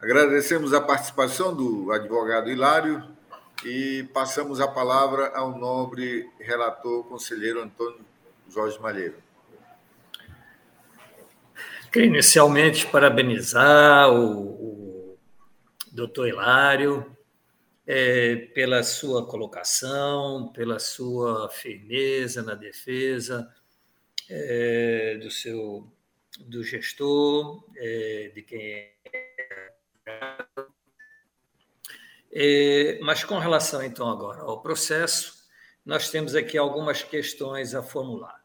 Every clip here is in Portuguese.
Agradecemos a participação do advogado Hilário e passamos a palavra ao nobre relator conselheiro Antônio Jorge Malheiro. Queria inicialmente parabenizar o, o doutor Hilário é, pela sua colocação, pela sua firmeza na defesa é, do seu do gestor, é, de quem é. Mas com relação então agora ao processo, nós temos aqui algumas questões a formular.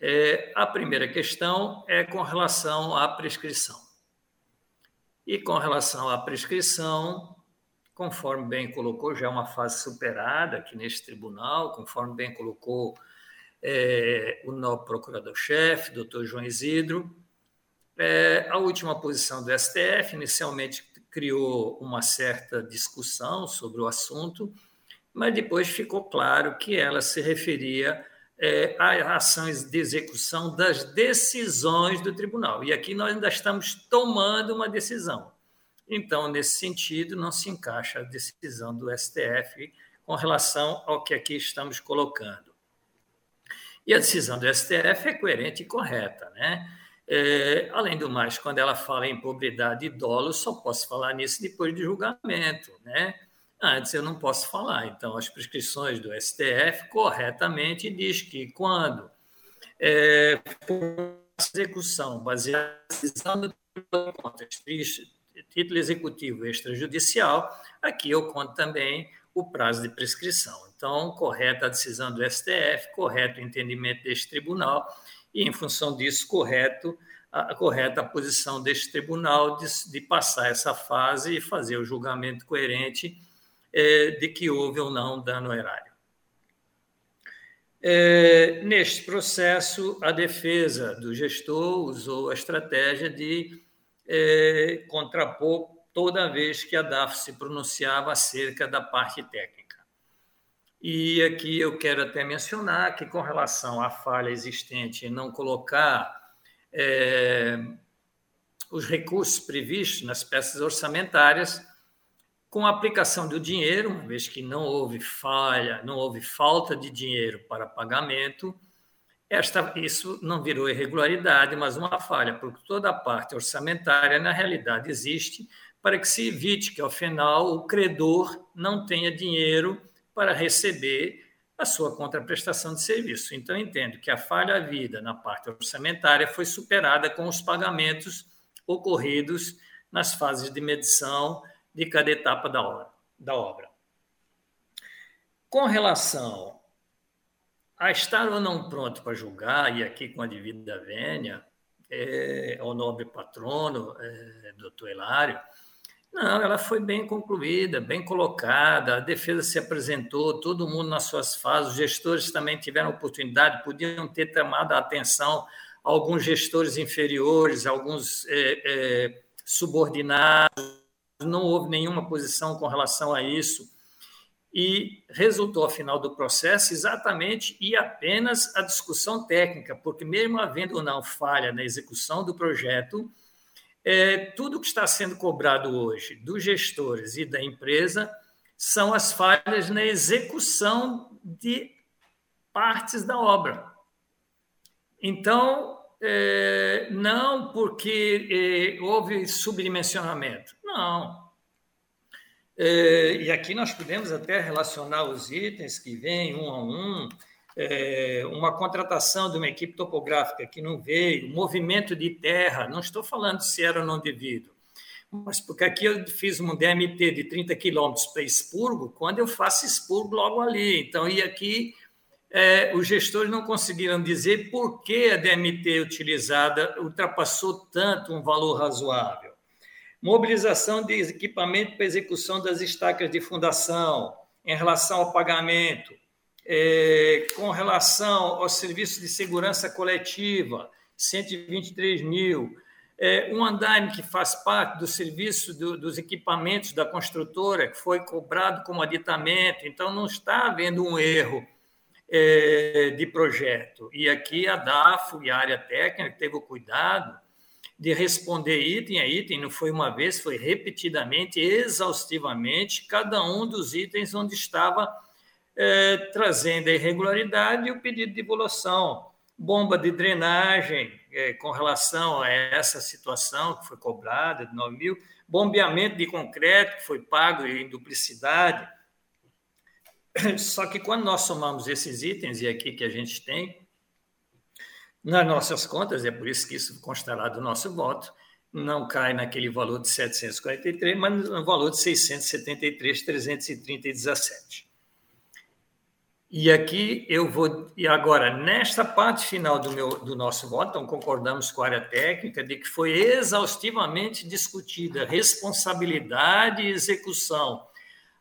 É, a primeira questão é com relação à prescrição. E com relação à prescrição, conforme bem colocou, já é uma fase superada aqui neste tribunal, conforme bem colocou é, o novo procurador-chefe, doutor João Isidro. É, a última posição do STF inicialmente criou uma certa discussão sobre o assunto, mas depois ficou claro que ela se referia é, a ações de execução das decisões do tribunal. E aqui nós ainda estamos tomando uma decisão. Então, nesse sentido, não se encaixa a decisão do STF com relação ao que aqui estamos colocando. E a decisão do STF é coerente e correta, né? É, além do mais, quando ela fala em probidade e dolo, só posso falar nisso depois de julgamento, né? Antes eu não posso falar. Então, as prescrições do STF corretamente diz que quando é, execução baseada em título executivo extrajudicial, aqui eu conto também o prazo de prescrição. Então, correta a decisão do STF, correto o entendimento deste tribunal, e, em função disso, correto a, correta posição deste tribunal de, de, passar essa fase e fazer o julgamento coerente é, de que houve ou não dano erário. É, neste processo, a defesa do gestor usou a estratégia de é, contrapor toda vez que a DAF se pronunciava acerca da parte técnica. E aqui eu quero até mencionar que, com relação à falha existente em não colocar é, os recursos previstos nas peças orçamentárias, com a aplicação do dinheiro, uma vez que não houve falha, não houve falta de dinheiro para pagamento, esta, isso não virou irregularidade, mas uma falha, porque toda a parte orçamentária, na realidade, existe para que se evite que, ao final, o credor não tenha dinheiro para receber a sua contraprestação de serviço. Então, entendo que a falha havida na parte orçamentária foi superada com os pagamentos ocorridos nas fases de medição de cada etapa da obra. Da obra. Com relação a estar ou não pronto para julgar, e aqui com a devida vênia, é, ao nobre patrono, é, doutor Hilário, não, ela foi bem concluída, bem colocada, a defesa se apresentou, todo mundo nas suas fases, os gestores também tiveram oportunidade, podiam ter tomado a atenção alguns gestores inferiores, alguns é, é, subordinados, não houve nenhuma posição com relação a isso. E resultou, ao final do processo, exatamente e apenas a discussão técnica, porque, mesmo havendo ou não falha na execução do projeto, é, tudo que está sendo cobrado hoje dos gestores e da empresa são as falhas na execução de partes da obra. Então, é, não porque é, houve subdimensionamento, não. É, e aqui nós podemos até relacionar os itens que vêm um a um, é, uma contratação de uma equipe topográfica que não veio, movimento de terra, não estou falando se era ou não devido, mas porque aqui eu fiz um DMT de 30 quilômetros para expurgo, quando eu faço expurgo logo ali. Então, e aqui é, os gestores não conseguiram dizer por que a DMT utilizada ultrapassou tanto um valor razoável. Mobilização de equipamento para execução das estacas de fundação em relação ao pagamento é, com relação ao serviço de segurança coletiva, 123 mil. É, um andaime que faz parte do serviço do, dos equipamentos da construtora, que foi cobrado como aditamento, então não está havendo um erro é, de projeto. E aqui a DAFO e a área técnica teve o cuidado de responder item a item, não foi uma vez, foi repetidamente, exaustivamente, cada um dos itens onde estava é, trazendo a irregularidade e o pedido de evolução. Bomba de drenagem é, com relação a essa situação que foi cobrada de 9 mil, bombeamento de concreto que foi pago em duplicidade. Só que quando nós somamos esses itens, e aqui que a gente tem, nas nossas contas, é por isso que isso constará do nosso voto, não cai naquele valor de 743, mas no valor de 673, 330 e 17. E aqui eu vou. E agora, nesta parte final do, meu, do nosso voto, então concordamos com a área técnica de que foi exaustivamente discutida responsabilidade e execução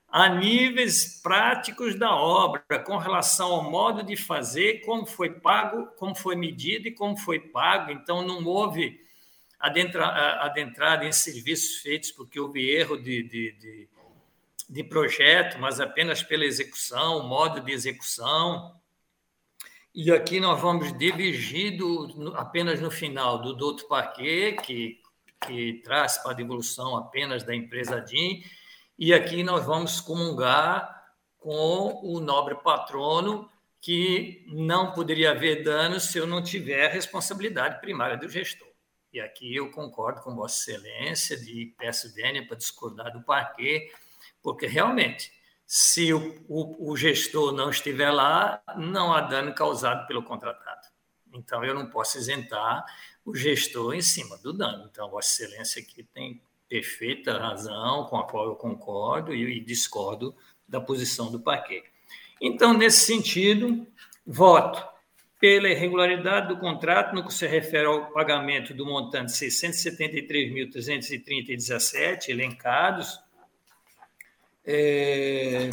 a níveis práticos da obra, com relação ao modo de fazer, como foi pago, como foi medido e como foi pago. Então, não houve adentrada em serviços feitos porque houve erro de, de, de, de projeto, mas apenas pela execução, modo de execução. E aqui nós vamos divergir do, apenas no final do Doutor Parquet, que, que traz para a devolução apenas da empresa DIN, e aqui nós vamos comungar com o nobre patrono que não poderia haver dano se eu não tiver a responsabilidade primária do gestor. E aqui eu concordo com Vossa Excelência de peço vênia para discordar do parquê, porque realmente, se o, o, o, gestor não estiver lá, não há dano causado pelo contratado. Então, eu não posso isentar o gestor em cima do dano. Então, Vossa Excelência aqui tem perfeita razão, com a qual eu concordo e, discordo da posição do parquet. Então, nesse sentido, voto pela irregularidade do contrato no que se refere ao pagamento do montante 673.330,17 elencados, é,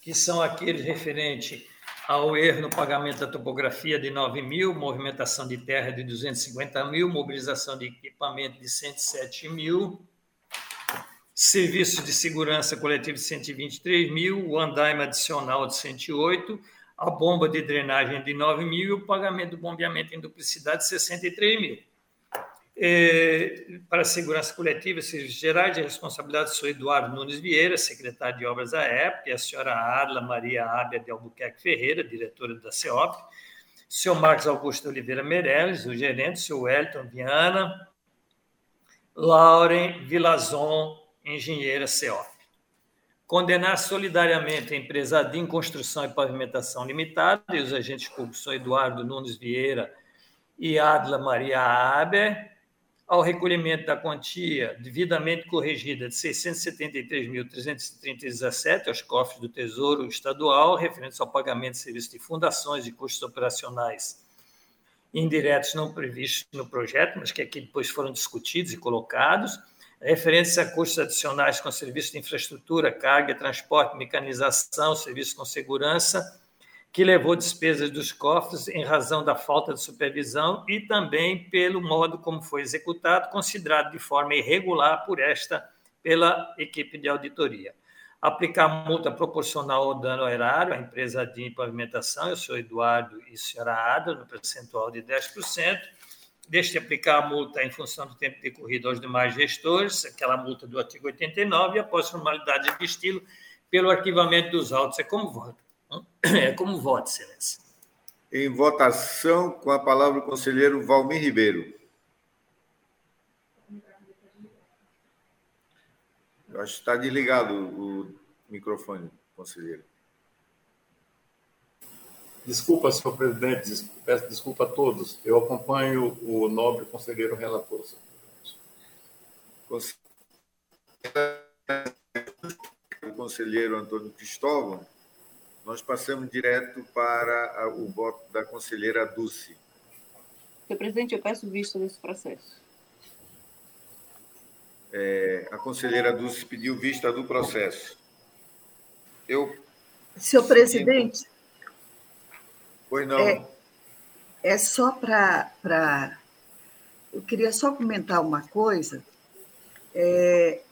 que são aqueles referentes ao erro no pagamento da topografia de 9 mil, movimentação de terra de 250 mil, mobilização de equipamento de 107 mil, serviço de segurança coletivo de 123 mil, o andaime adicional de 108, a bomba de drenagem de 9 mil e o pagamento do bombeamento em duplicidade de 63 mil. É, para a segurança coletiva e serviços gerais, de responsabilidade senhor Eduardo Nunes Vieira, secretário de obras da época, e a senhora Adla Maria Ábia de Albuquerque Ferreira, diretora da CEOP, senhor Marcos Augusto Oliveira Meirelles, o gerente, senhor Wellington Viana, Lauren Vilazon, engenheira CEOP. Condenar solidariamente a empresa DIN Construção e Pavimentação Limitada e os agentes públicos, o Eduardo Nunes Vieira e Adla Maria Ábia, ao recolhimento da quantia devidamente corrigida de 673.317 aos cofres do Tesouro Estadual, referentes ao pagamento de serviços de fundações e custos operacionais indiretos não previstos no projeto, mas que aqui depois foram discutidos e colocados, referentes a custos adicionais com serviços de infraestrutura, carga, transporte, mecanização, serviços com segurança, que levou despesas dos cofres em razão da falta de supervisão e também pelo modo como foi executado, considerado de forma irregular por esta pela equipe de auditoria. Aplicar multa proporcional ao dano erário à empresa de pavimentação, eu sou Eduardo e senhora Ada, no percentual de 10%. Deixe aplicar a multa em função do tempo decorrido aos demais gestores, aquela multa do artigo 89, e após formalidade de estilo, pelo arquivamento dos autos. É como voto. É como voto, Excelência. Em votação, com a palavra o conselheiro Valmir Ribeiro. Eu acho que está desligado o microfone, conselheiro. Desculpa, senhor presidente, peço desculpa a todos. Eu acompanho o nobre conselheiro relator. O conselheiro Antônio Cristóvão nós passamos direto para o voto da conselheira Dulce. Senhor presidente, eu peço vista desse processo. É, a conselheira Dulce pediu vista do processo. Eu. Senhor presidente. Pois não. É, é só para. Pra... Eu queria só comentar uma coisa. É,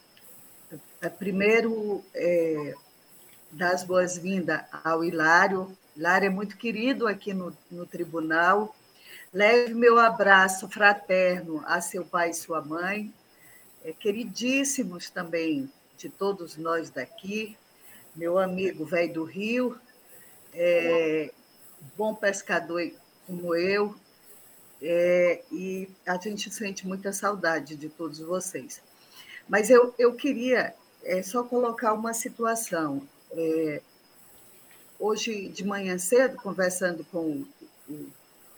é primeiro, é, dar as boas-vindas ao Hilário. Hilário é muito querido aqui no, no tribunal. Leve meu abraço fraterno a seu pai e sua mãe, é, queridíssimos também de todos nós daqui, meu amigo velho do Rio, é, bom pescador como eu, é, e a gente sente muita saudade de todos vocês. Mas eu, eu queria é, só colocar uma situação. É, hoje de manhã cedo, conversando com o,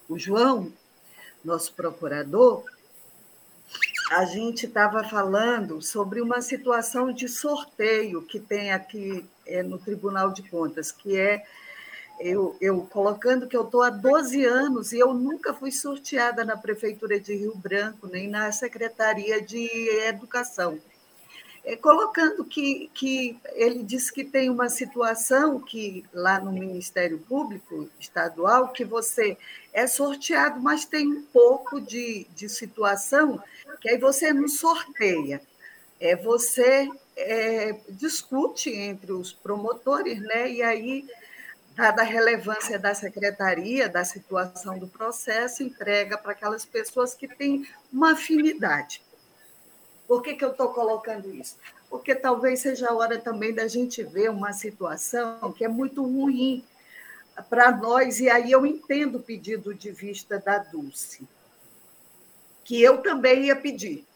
o João, nosso procurador, a gente estava falando sobre uma situação de sorteio que tem aqui é, no Tribunal de Contas, que é eu, eu colocando que eu estou há 12 anos e eu nunca fui sorteada na Prefeitura de Rio Branco, nem na Secretaria de Educação. É, colocando que, que ele disse que tem uma situação que lá no Ministério Público Estadual, que você é sorteado, mas tem um pouco de, de situação que aí você não sorteia. É, você é, discute entre os promotores, né? E aí dada a relevância da secretaria, da situação do processo, entrega para aquelas pessoas que têm uma afinidade. Por que, que eu estou colocando isso? Porque talvez seja a hora também da gente ver uma situação que é muito ruim para nós, e aí eu entendo o pedido de vista da Dulce, que eu também ia pedir.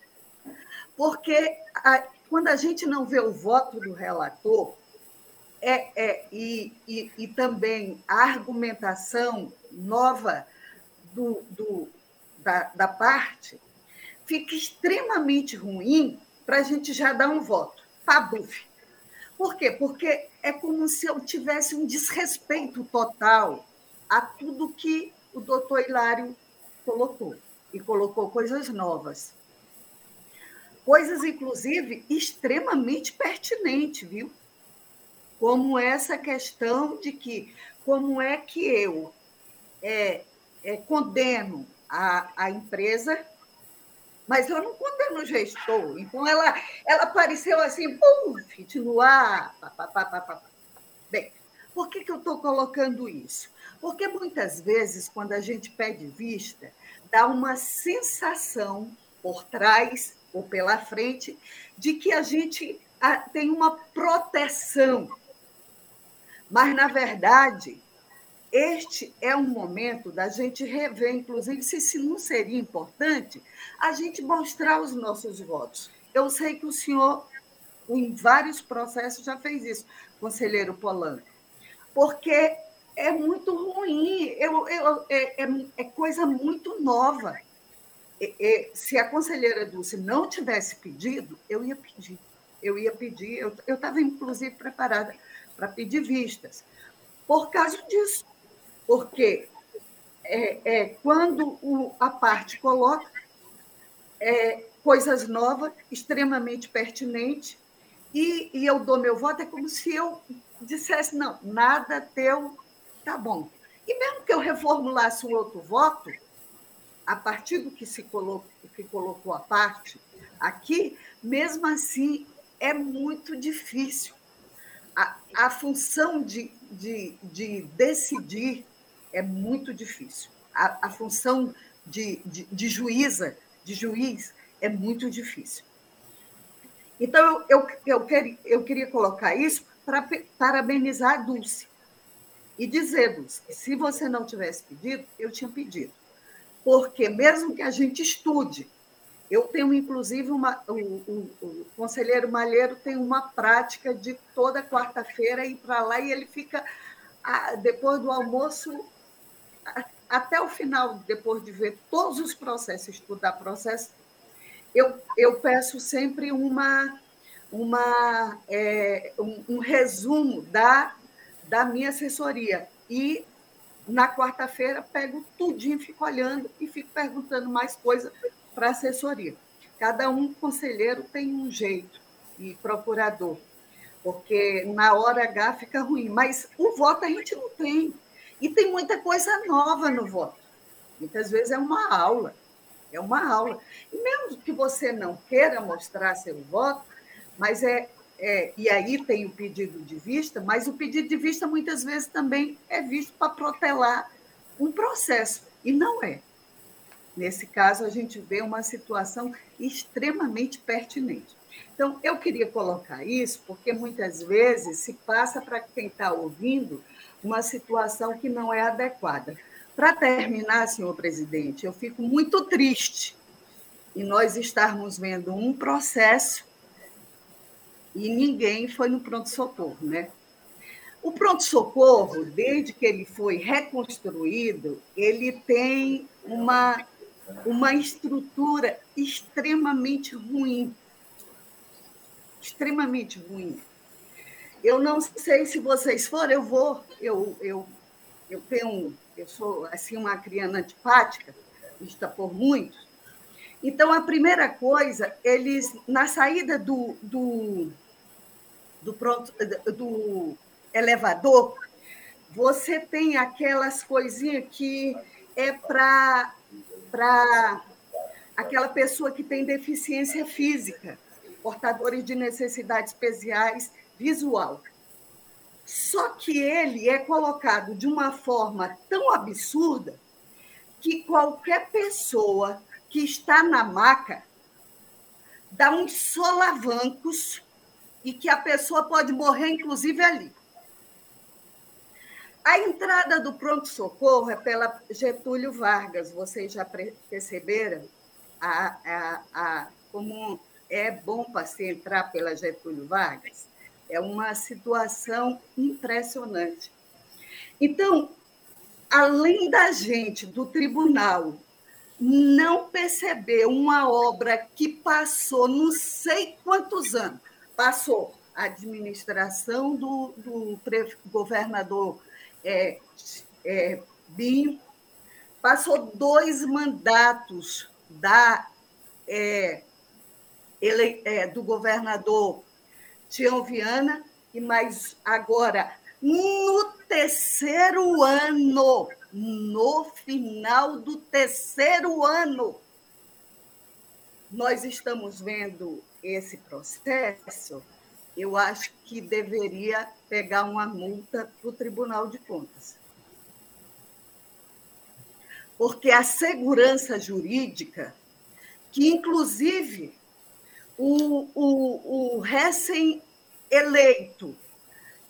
Porque a, quando a gente não vê o voto do relator, é, é, e, e, e também a argumentação nova do, do, da, da parte fica extremamente ruim para a gente já dar um voto. Pabuf. Por quê? Porque é como se eu tivesse um desrespeito total a tudo que o doutor Hilário colocou. E colocou coisas novas. Coisas, inclusive, extremamente pertinentes, viu? como essa questão de que como é que eu é, é, condeno a, a empresa, mas eu não condeno o gestor. Então, ela, ela apareceu assim, puf, no ar. Pá, pá, pá, pá, Bem, por que, que eu estou colocando isso? Porque muitas vezes, quando a gente pede vista, dá uma sensação por trás ou pela frente de que a gente tem uma proteção mas, na verdade, este é um momento da gente rever, inclusive, se, se não seria importante a gente mostrar os nossos votos. Eu sei que o senhor, em vários processos, já fez isso, conselheiro Polanco, porque é muito ruim, eu, eu, é, é, é coisa muito nova. se a conselheira Dulce não tivesse pedido, eu ia pedir. Eu ia pedir, eu estava, inclusive, preparada para pedir vistas, por causa disso. Porque é, é quando o, a parte coloca é, coisas novas, extremamente pertinentes, e, e eu dou meu voto, é como se eu dissesse: não, nada teu, tá bom. E mesmo que eu reformulasse um outro voto, a partir do que se colocou, que colocou a parte aqui, mesmo assim é muito difícil a, a função de, de, de, decidir é muito difícil. A, a função de, de, de, juíza, de juiz, é muito difícil. Então, eu, eu, eu, eu queria colocar isso para parabenizar a Dulce e dizer, Dulce, que se você não tivesse pedido, eu tinha pedido. Porque mesmo que a gente estude, eu tenho, inclusive, uma, o, o, o conselheiro Malheiro tem uma prática de toda quarta-feira ir para lá e ele fica, depois do almoço, até o final, depois de ver todos os processos, estudar processos, eu, eu peço sempre uma, uma, é, um, um resumo da, da minha assessoria. E na quarta-feira pego tudinho, fico olhando e fico perguntando mais coisas para assessoria. Cada um conselheiro tem um jeito e procurador, porque na hora H fica ruim, mas o voto a gente não tem. E tem muita coisa nova no voto. Muitas vezes é uma aula, é uma aula. E mesmo que você não queira mostrar seu voto, mas é, é, e aí tem o pedido de vista, mas o pedido de vista muitas vezes também é visto para protelar um processo, e não é. Nesse caso, a gente vê uma situação extremamente pertinente. Então, eu queria colocar isso porque muitas vezes se passa para quem está ouvindo uma situação que não é adequada. Para terminar, senhor presidente, eu fico muito triste em nós estarmos vendo um processo e ninguém foi no pronto-socorro, né? O pronto-socorro, desde que ele foi reconstruído, ele tem uma, uma estrutura extremamente ruim. Extremamente ruim. Eu não sei se vocês forem, eu vou, eu, eu, eu tenho, eu sou assim uma criança antipática, vista por muitos. Então, a primeira coisa, eles, na saída do, do, do, pronto, do elevador, você tem aquelas coisinhas que é para aquela pessoa que tem deficiência física, portadores de necessidades especiais visual. Só que ele é colocado de uma forma tão absurda que qualquer pessoa que está na maca dá uns solavancos e que a pessoa pode morrer, inclusive, ali. A entrada do pronto-socorro é pela Getúlio Vargas, vocês já perceberam a, a, a, como é bom para se entrar pela Getúlio Vargas? É uma situação impressionante. Então, além da gente, do tribunal, não perceber uma obra que passou não sei quantos anos, passou a administração do, do governador é, é, Binho, passou dois mandatos da, é, ele, é, do governador Tião Viana, e mais agora, no terceiro ano, no final do terceiro ano, nós estamos vendo esse processo eu acho que deveria pegar uma multa para o Tribunal de Contas. Porque a segurança jurídica, que inclusive o, o, o recém-eleito,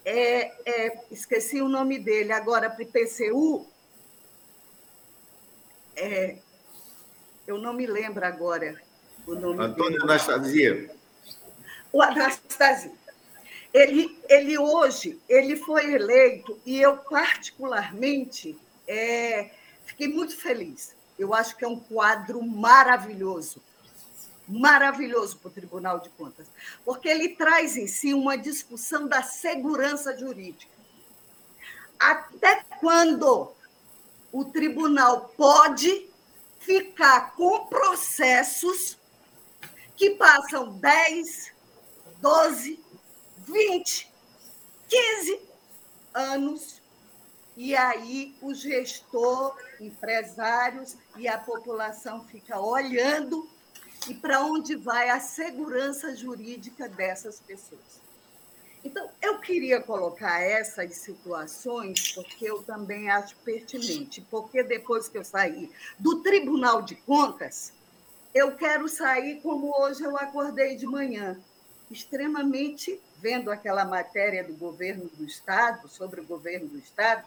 é, é, esqueci o nome dele agora, para o PCU, é, eu não me lembro agora o nome Antônio dele. Anastasia o Anastasia. Ele, ele hoje ele foi eleito e eu particularmente é, fiquei muito feliz. Eu acho que é um quadro maravilhoso, maravilhoso para o Tribunal de Contas, porque ele traz em si uma discussão da segurança jurídica. Até quando o tribunal pode ficar com processos que passam 10, 12, 20, 15 anos. E aí o gestor, empresários e a população fica olhando e para onde vai a segurança jurídica dessas pessoas. Então, eu queria colocar essas situações porque eu também acho pertinente, porque depois que eu saí do Tribunal de Contas, eu quero sair como hoje eu acordei de manhã, extremamente vendo aquela matéria do governo do Estado, sobre o governo do Estado,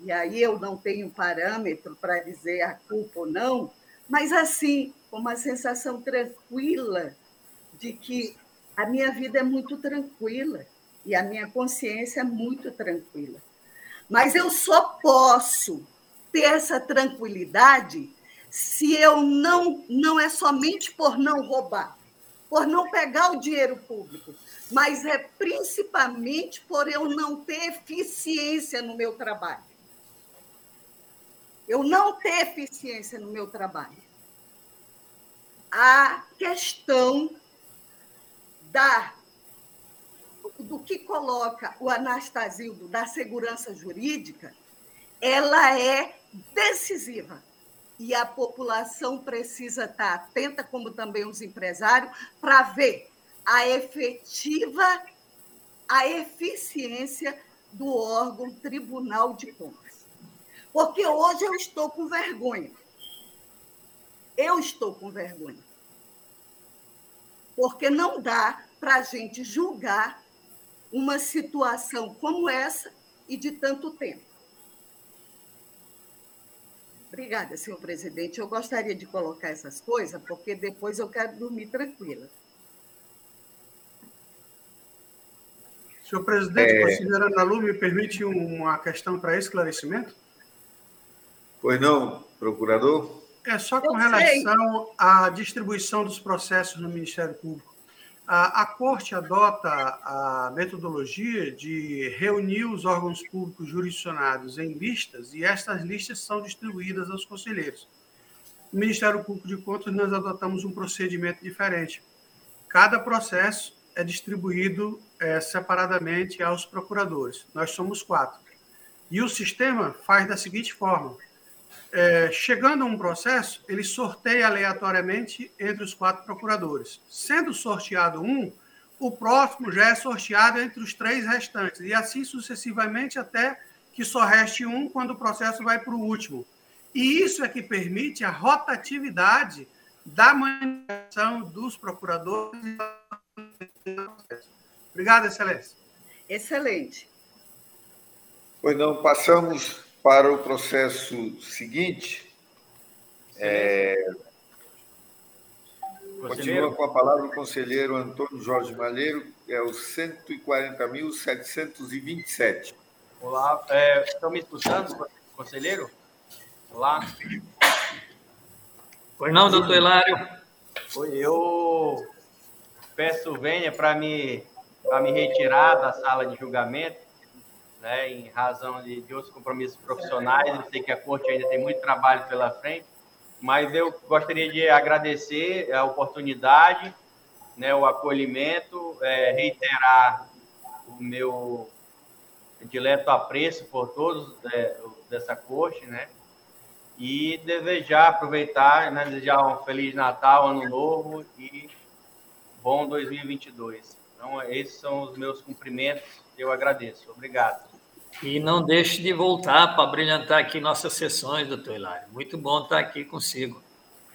e aí eu não tenho parâmetro para dizer a culpa ou não, mas assim, com uma sensação tranquila de que a minha vida é muito tranquila e a minha consciência é muito tranquila. Mas eu só posso ter essa tranquilidade se eu não não é somente por não roubar, por não pegar o dinheiro público, mas é principalmente por eu não ter eficiência no meu trabalho. Eu não ter eficiência no meu trabalho. A questão da do que coloca o Anastasildo da segurança jurídica, ela é decisiva e a população precisa estar atenta, como também os empresários, para ver a efetiva, a eficiência do órgão Tribunal de Contas. Porque hoje eu estou com vergonha. Eu estou com vergonha. Porque não dá para a gente julgar uma situação como essa e de tanto tempo. Obrigada, senhor presidente. Eu gostaria de colocar essas coisas, porque depois eu quero dormir tranquila. Senhor presidente, é... considerando a Lu, me permite uma questão para esclarecimento? Pois não, procurador? É só com relação à distribuição dos processos no Ministério Público. A, a Corte adota a metodologia de reunir os órgãos públicos jurisdicionados em listas e estas listas são distribuídas aos conselheiros. No Ministério Público de Contas, nós adotamos um procedimento diferente. Cada processo é distribuído é, separadamente aos procuradores. Nós somos quatro. E o sistema faz da seguinte forma: é, chegando a um processo, ele sorteia aleatoriamente entre os quatro procuradores. Sendo sorteado um, o próximo já é sorteado entre os três restantes, e assim sucessivamente até que só reste um quando o processo vai para o último. E isso é que permite a rotatividade da manifestação dos procuradores. Obrigado, Excelência. Excelente. Pois não, passamos para o processo seguinte. É... Continua com a palavra o conselheiro Antônio Jorge Malheiro, é o 140.727. Olá, é, estão me escutando, conselheiro? Olá. Pois não, doutor Hilário? Oi, eu peço venha para me, me retirar da sala de julgamento né, em razão de, de outros compromissos profissionais. Eu sei que a corte ainda tem muito trabalho pela frente, mas eu gostaria de agradecer a oportunidade, né, o acolhimento, é, reiterar o meu dileto apreço por todos é, dessa corte, né? E desejar, aproveitar, né, desejar um Feliz Natal, Ano Novo e bom 2022. Então, esses são os meus cumprimentos. Eu agradeço. Obrigado. E não deixe de voltar para brilhantar aqui nossas sessões, doutor Hilário. Muito bom estar aqui consigo.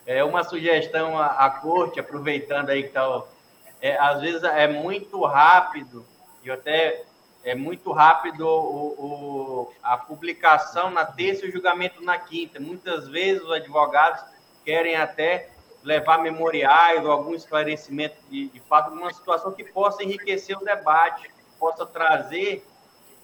É uma sugestão à, à corte, aproveitando aí que está. É, às vezes é muito rápido, e até é muito rápido o, o, a publicação na terça e o julgamento na quinta. Muitas vezes os advogados querem até levar memoriais ou algum esclarecimento de, de fato, uma situação que possa enriquecer o debate, possa trazer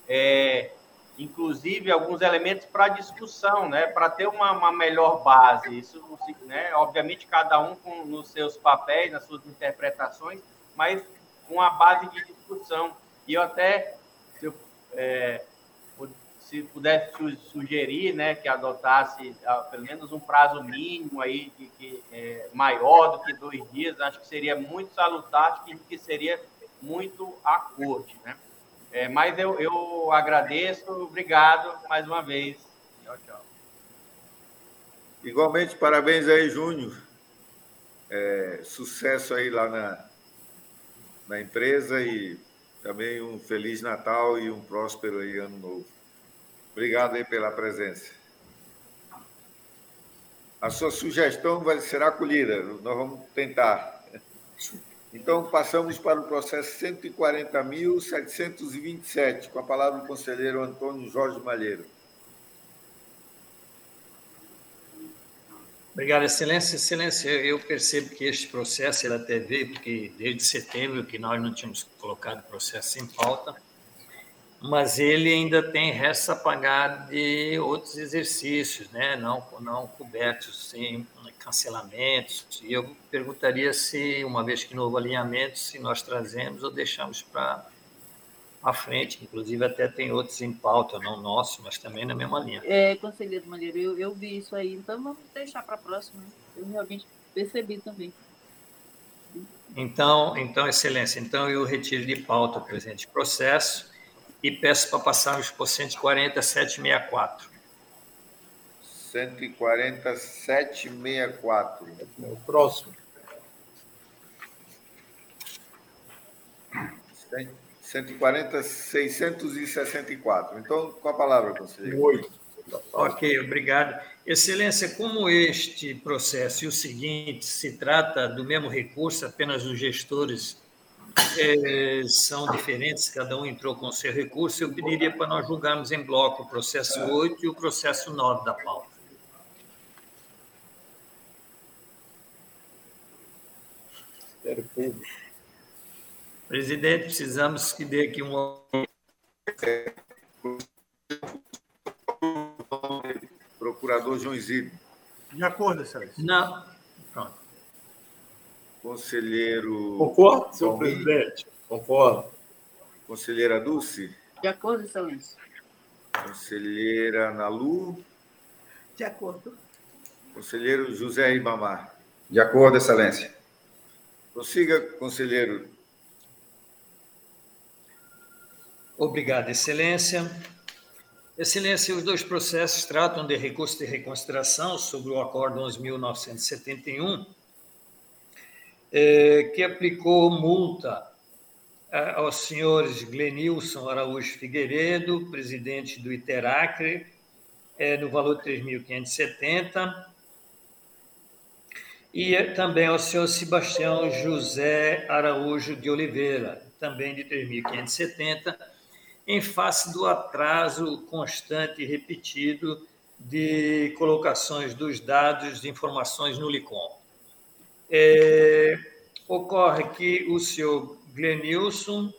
é, inclusive alguns elementos para discussão, né, para ter uma, uma, melhor base. Isso, né, obviamente, cada um com nos seus papéis, nas suas interpretações, mas com a base de discussão. E eu até, se, eu, é, se pudesse sugerir, né, que adotasse ah, pelo menos um prazo mínimo aí de, que é, maior do que dois dias, acho que seria muito salutar, que seria muito a corte, né? É, mas eu, eu agradeço, obrigado mais uma vez. Tchau, tchau. Igualmente, parabéns aí, Júnior. É, sucesso aí lá na, na empresa e também um Feliz Natal e um próspero aí, ano novo. Obrigado aí pela presença. A sua sugestão vai ser acolhida, nós vamos tentar. Então, passamos para o processo 140.727, com a palavra do conselheiro Antônio Jorge Malheiro. Obrigado, Excelência. Excelência, eu percebo que este processo ele até veio, porque desde setembro que nós não tínhamos colocado o processo em pauta, mas ele ainda tem resta a pagar de outros exercícios, né? não, não cobertos, sem cancelamentos. E eu perguntaria se, uma vez que houve alinhamento, se nós trazemos ou deixamos para a frente. Inclusive, até tem outros em pauta, não nosso, mas também na mesma linha. É, conselheiro Malheiro, eu, eu vi isso aí, então vamos deixar para a próxima. Eu realmente percebi também. Então, então, Excelência, então eu retiro de pauta o presente processo e peço para passarmos por 14764. 14764. O próximo. 140, 664. Então, com a palavra, conselheiro. Oito. Ok, obrigado. Excelência, como este processo e o seguinte se trata do mesmo recurso, apenas os gestores é, são diferentes, cada um entrou com seu recurso, eu pediria para nós julgarmos em bloco o processo 8 e o processo 9 da pauta. Presidente, precisamos que dê aqui um. Procurador João Isidro. De acordo, excelência. Não. Conselheiro. Concordo, senhor presidente. Concordo. Conselheira Dulce. De acordo, excelência. Conselheira Nalu. De acordo. Conselheiro José Ibamar. De acordo, excelência. Prossiga, conselheiro. Obrigado, excelência. Excelência, os dois processos tratam de recurso de reconsideração sobre o Acordo 11.971, é, que aplicou multa aos senhores Glenilson Araújo Figueiredo, presidente do Iteracre, é, no valor de 3.570, e também ao senhor Sebastião José Araújo de Oliveira, também de 3.570, em face do atraso constante e repetido de colocações dos dados de informações no LICOM. É, ocorre que o senhor Glenilson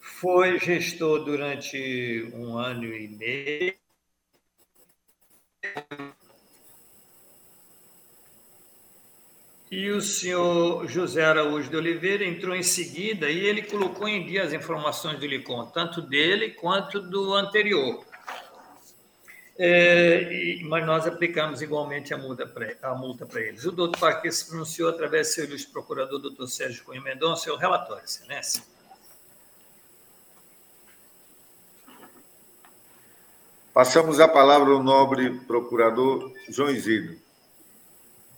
foi gestor durante um ano e meio, E o senhor José Araújo de Oliveira entrou em seguida e ele colocou em dia as informações do LICOM, tanto dele quanto do anterior. É, e, mas nós aplicamos igualmente a multa para eles. O doutor Paquet se pronunciou através do seu ilustre procurador, doutor Sérgio Cunha Mendonça, seu relatório, excelência. Passamos a palavra ao nobre procurador João Isidro.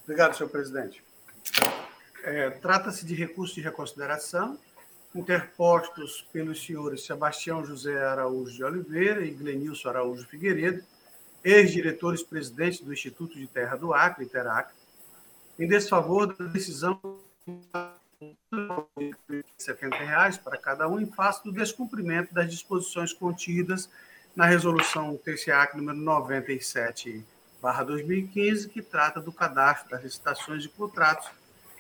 Obrigado, senhor presidente. É, Trata-se de recurso de reconsideração interpostos pelos senhores Sebastião José Araújo de Oliveira e Glenilson Araújo Figueiredo, ex-diretores presidentes do Instituto de Terra do Acre, Interacre, em desfavor da decisão de 70 reais para cada um em face do descumprimento das disposições contidas na resolução TCAC número 97 2015, que trata do cadastro das licitações de contratos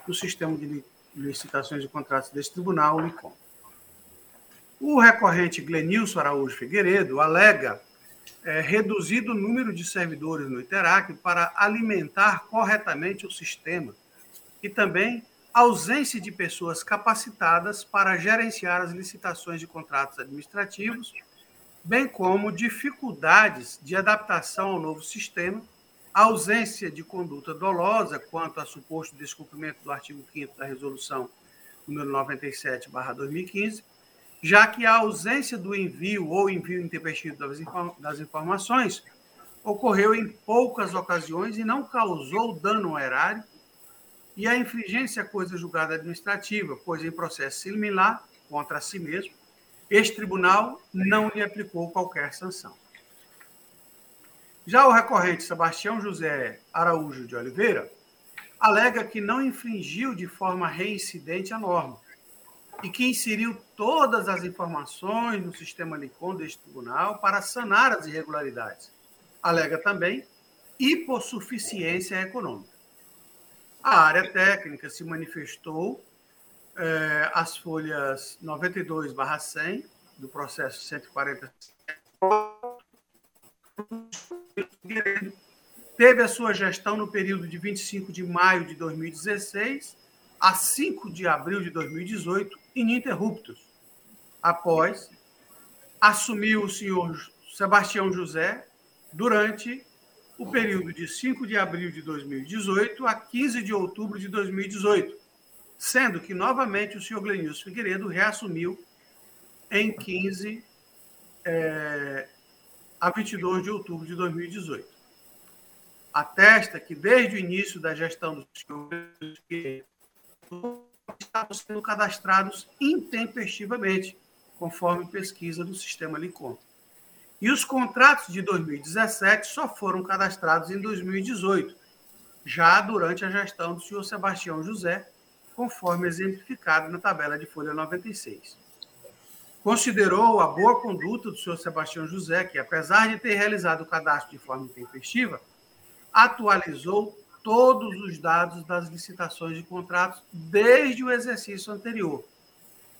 do Sistema de Licitações e Contratos deste Tribunal, o LICOM. O recorrente Glenilson Araújo Figueiredo alega é, reduzido o número de servidores no Iterac para alimentar corretamente o sistema e também ausência de pessoas capacitadas para gerenciar as licitações de contratos administrativos, bem como dificuldades de adaptação ao novo sistema ausência de conduta dolosa quanto a suposto descumprimento do artigo 5 da resolução número 97/2015, já que a ausência do envio ou envio intempestivo das informações ocorreu em poucas ocasiões e não causou dano ao erário, e a infringência coisa julgada administrativa, pois em processo similar contra si mesmo, este tribunal não lhe aplicou qualquer sanção. Já o recorrente Sebastião José Araújo de Oliveira alega que não infringiu de forma reincidente a norma e que inseriu todas as informações no sistema LICOM deste tribunal para sanar as irregularidades. Alega também hipossuficiência econômica. A área técnica se manifestou eh, as folhas 92/100 do processo 140 teve a sua gestão no período de 25 de maio de 2016 a 5 de abril de 2018, ininterruptos. Após, assumiu o senhor Sebastião José durante o período de 5 de abril de 2018 a 15 de outubro de 2018, sendo que novamente o senhor Glenilson Figueiredo reassumiu em 15 é, a 22 de outubro de 2018. Atesta que, desde o início da gestão do senhor, estavam sendo cadastrados intempestivamente, conforme pesquisa do sistema LICOM. E os contratos de 2017 só foram cadastrados em 2018, já durante a gestão do senhor Sebastião José, conforme exemplificado na tabela de folha 96. Considerou a boa conduta do senhor Sebastião José, que, apesar de ter realizado o cadastro de forma intempestiva, atualizou todos os dados das licitações de contratos desde o exercício anterior.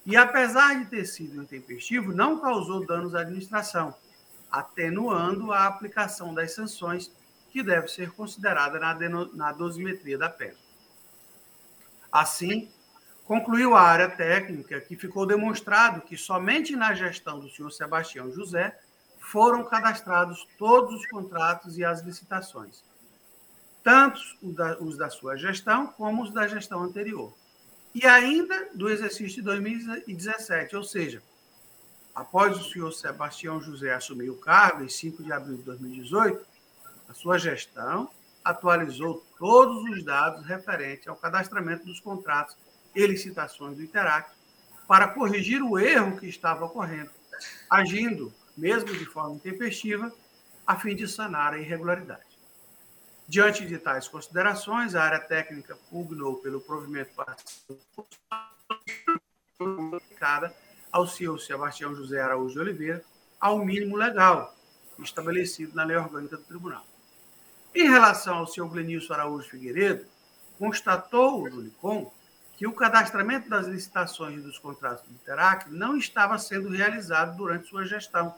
E, apesar de ter sido intempestivo, não causou danos à administração, atenuando a aplicação das sanções que deve ser considerada na, na dosimetria da pena. Assim, concluiu a área técnica que ficou demonstrado que somente na gestão do senhor Sebastião José foram cadastrados todos os contratos e as licitações, tanto os da, os da sua gestão como os da gestão anterior. E ainda do exercício de 2017, ou seja, após o senhor Sebastião José assumir o cargo em 5 de abril de 2018, a sua gestão atualizou todos os dados referentes ao cadastramento dos contratos e licitações do Interact para corrigir o erro que estava ocorrendo, agindo, mesmo de forma intempestiva, a fim de sanar a irregularidade. Diante de tais considerações, a área técnica pugnou pelo provimento aplicada ao senhor Sebastião José Araújo de Oliveira ao mínimo legal estabelecido na lei orgânica do tribunal. Em relação ao senhor Glenilson Araújo Figueiredo, constatou o Unicom que o cadastramento das licitações dos contratos do Interac não estava sendo realizado durante sua gestão,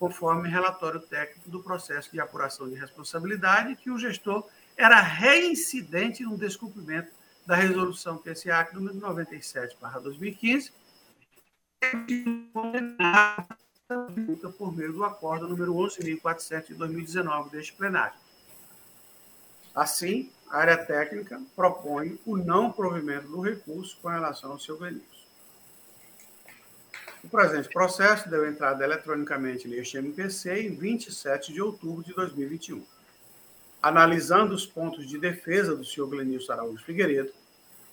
conforme relatório técnico do processo de apuração de responsabilidade, que o gestor era reincidente no descumprimento da resolução PSAC número 97/2015 por meio do acordo número 11.400 de 2019 deste plenário. Assim, a área técnica propõe o não provimento do recurso com relação ao seu benefício. O presente processo deu entrada eletronicamente neste MPC em 27 de outubro de 2021. Analisando os pontos de defesa do senhor Glenilson Araújo Figueiredo,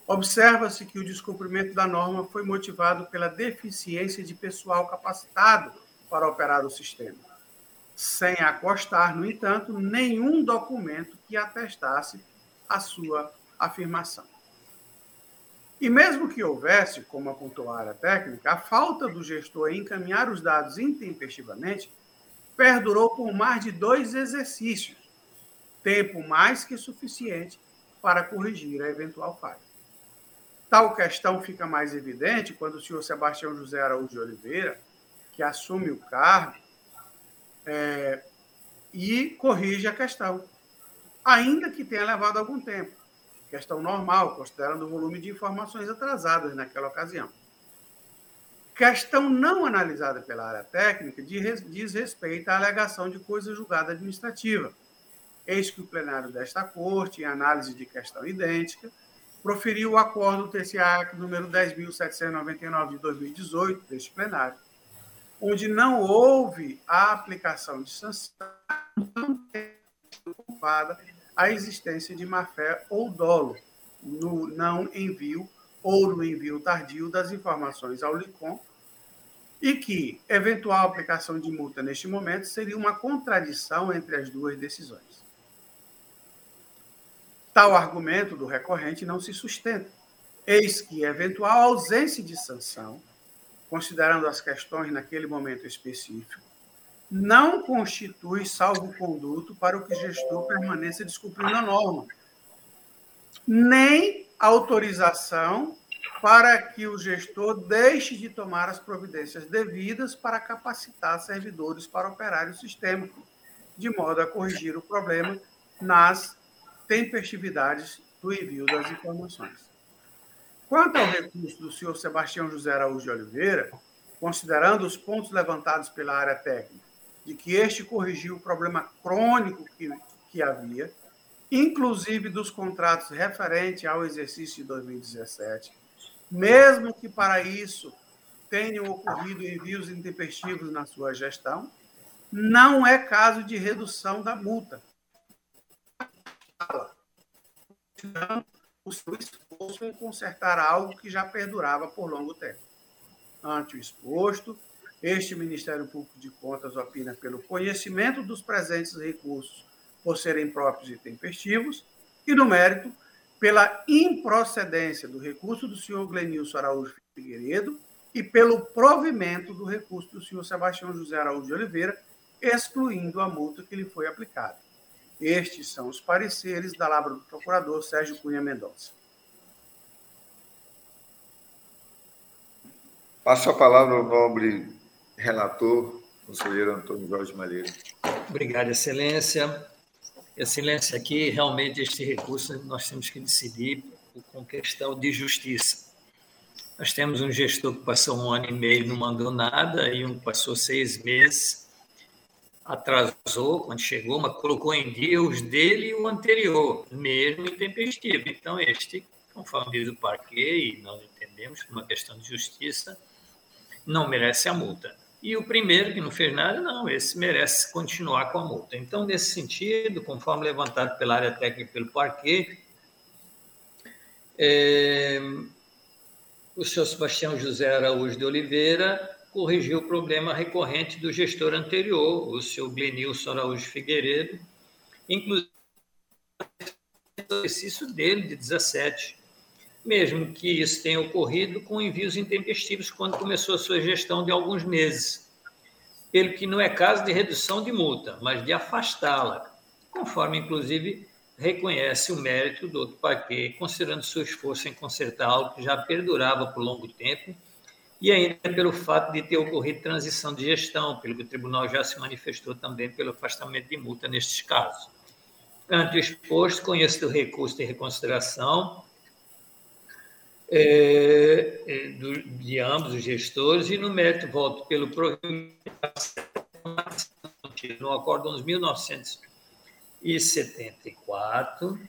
observa-se que o descumprimento da norma foi motivado pela deficiência de pessoal capacitado para operar o sistema, sem acostar, no entanto, nenhum documento que atestasse a sua afirmação. E mesmo que houvesse, como apontou a área técnica, a falta do gestor em encaminhar os dados intempestivamente perdurou por mais de dois exercícios, tempo mais que suficiente para corrigir a eventual falha. Tal questão fica mais evidente quando o senhor Sebastião José Araújo de Oliveira, que assume o cargo, é, e corrige a questão, ainda que tenha levado algum tempo. Questão normal, considerando o volume de informações atrasadas naquela ocasião. Questão não analisada pela área técnica diz respeito à alegação de coisa julgada administrativa. Eis que o plenário desta Corte, em análise de questão idêntica, proferiu o acordo TCA número 10.799 de 2018, deste plenário, onde não houve a aplicação de sanção culpada a existência de má-fé ou dolo no não envio ou no envio tardio das informações ao LICOM e que eventual aplicação de multa neste momento seria uma contradição entre as duas decisões. Tal argumento do recorrente não se sustenta, eis que eventual ausência de sanção, considerando as questões naquele momento específico, não constitui salvo-conduto para o que gestor permaneça descumprindo a norma, nem autorização para que o gestor deixe de tomar as providências devidas para capacitar servidores para operar o sistema, de modo a corrigir o problema nas tempestividades do envio das informações. Quanto ao recurso do senhor Sebastião José Araújo de Oliveira, considerando os pontos levantados pela área técnica, de que este corrigiu o problema crônico que, que havia, inclusive dos contratos referentes ao exercício de 2017, mesmo que para isso tenham ocorrido envios intempestivos na sua gestão, não é caso de redução da multa. O seu esforço em consertar algo que já perdurava por longo tempo. Ante o exposto, Este Ministério Público de Contas opina pelo conhecimento dos presentes recursos por serem próprios e tempestivos, e no mérito, pela improcedência do recurso do senhor Glenilson Araújo Figueiredo e pelo provimento do recurso do senhor Sebastião José Araújo de Oliveira, excluindo a multa que lhe foi aplicada. Estes são os pareceres da Labra do Procurador Sérgio Cunha Mendonça. Passo a palavra ao nobre relator, conselheiro Antônio Jorge Malheiro. Obrigado, Excelência. Excelência, aqui realmente este recurso nós temos que decidir com questão de justiça. Nós temos um gestor que passou um ano e meio não mandou nada, e um que passou seis meses, atrasou quando chegou, mas colocou em dia os dele e o anterior, mesmo intempestivo. Então, este, conforme diz o parquê, e nós entendemos que é uma questão de justiça, não merece a multa. E o primeiro, que não fez nada, não, esse merece continuar com a multa. Então, nesse sentido, conforme levantado pela área técnica e pelo parquê, é, o senhor Sebastião José Araújo de Oliveira corrigiu o problema recorrente do gestor anterior, o senhor Glenilson Araújo Figueiredo, inclusive o exercício dele de 17, mesmo que isso tenha ocorrido com envios intempestivos quando começou a sua gestão de alguns meses, pelo que não é caso de redução de multa, mas de afastá-la, conforme inclusive reconhece o mérito do outro parquê, considerando seu esforço em consertar algo que já perdurava por longo tempo e ainda pelo fato de ter ocorrido transição de gestão, pelo que o tribunal já se manifestou também pelo afastamento de multa nestes casos. Ante o exposto, conheço do recurso de reconsideração é, é do, de ambos os gestores e no mérito voto pelo provimento no acordo 11.900 e 74,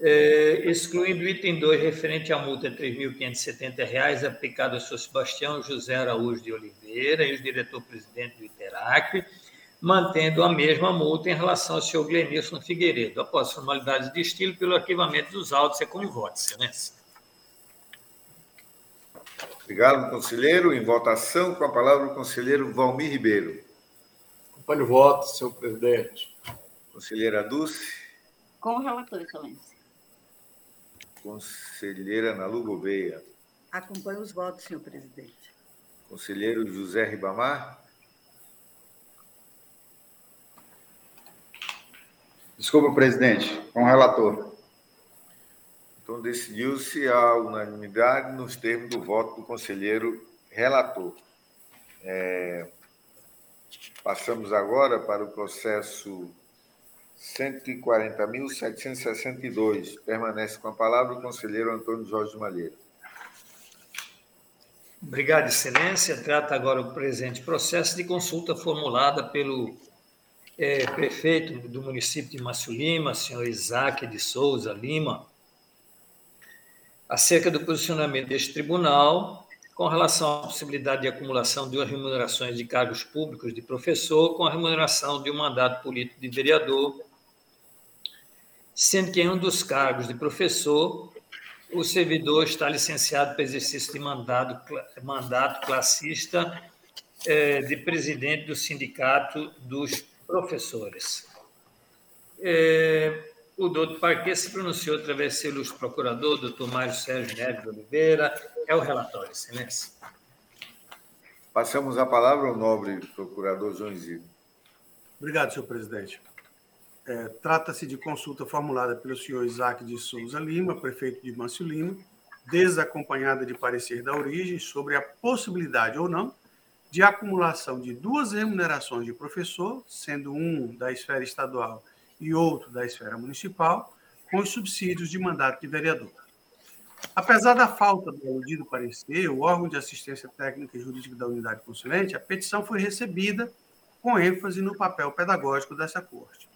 é, excluindo o item 2 referente à multa de R$ 3.570 aplicada ao senhor Sebastião José Araújo de Oliveira e o diretor-presidente do ITERAC, mantendo a mesma multa em relação ao senhor Glenilson Figueiredo, após formalidades de estilo pelo arquivamento dos autos. É como voto, excelência. Obrigado, conselheiro. Em votação, com a palavra o conselheiro Valmir Ribeiro. Acompanho o voto, senhor presidente. Conselheira Dulce. Com o relator, excelência. Conselheira Nalu Gouveia. Acompanho os votos, senhor presidente. Conselheiro José Ribamar. Desculpa, presidente, com o relator. Então, decidiu-se a unanimidade nos termos do voto do conselheiro relator. É, passamos agora para o processo 140.762. Permanece com a palavra o conselheiro Antônio Jorge Malheiro. Obrigado, Excelência. Trata agora o presente processo de consulta formulada pelo é, prefeito do município de Márcio Lima, senhor Isaac de Souza Lima, acerca do posicionamento deste tribunal com relação à possibilidade de acumulação de remunerações de cargos públicos de professor com a remuneração de um mandato político de vereador sendo que em um dos cargos de professor, o servidor está licenciado para exercício de mandato, mandato classista é, de presidente do Sindicato dos Professores. É, o doutor Parquet se pronunciou através do seu ilustre procurador, doutor Mário Sérgio Neves Oliveira. É o relatório, excelência. Passamos a palavra ao nobre procurador João Isidro. Obrigado, senhor presidente. É, Trata-se de consulta formulada pelo senhor Isaac de Souza Lima, prefeito de Mâncio Lima, desacompanhada de parecer da origem sobre a possibilidade ou não de acumulação de duas remunerações de professor, sendo um da esfera estadual e outro da esfera municipal, com os subsídios de mandato de vereador. Apesar da falta do aludido parecer, o órgão de assistência técnica e jurídica da unidade consulente, a petição foi recebida com ênfase no papel pedagógico dessa corte.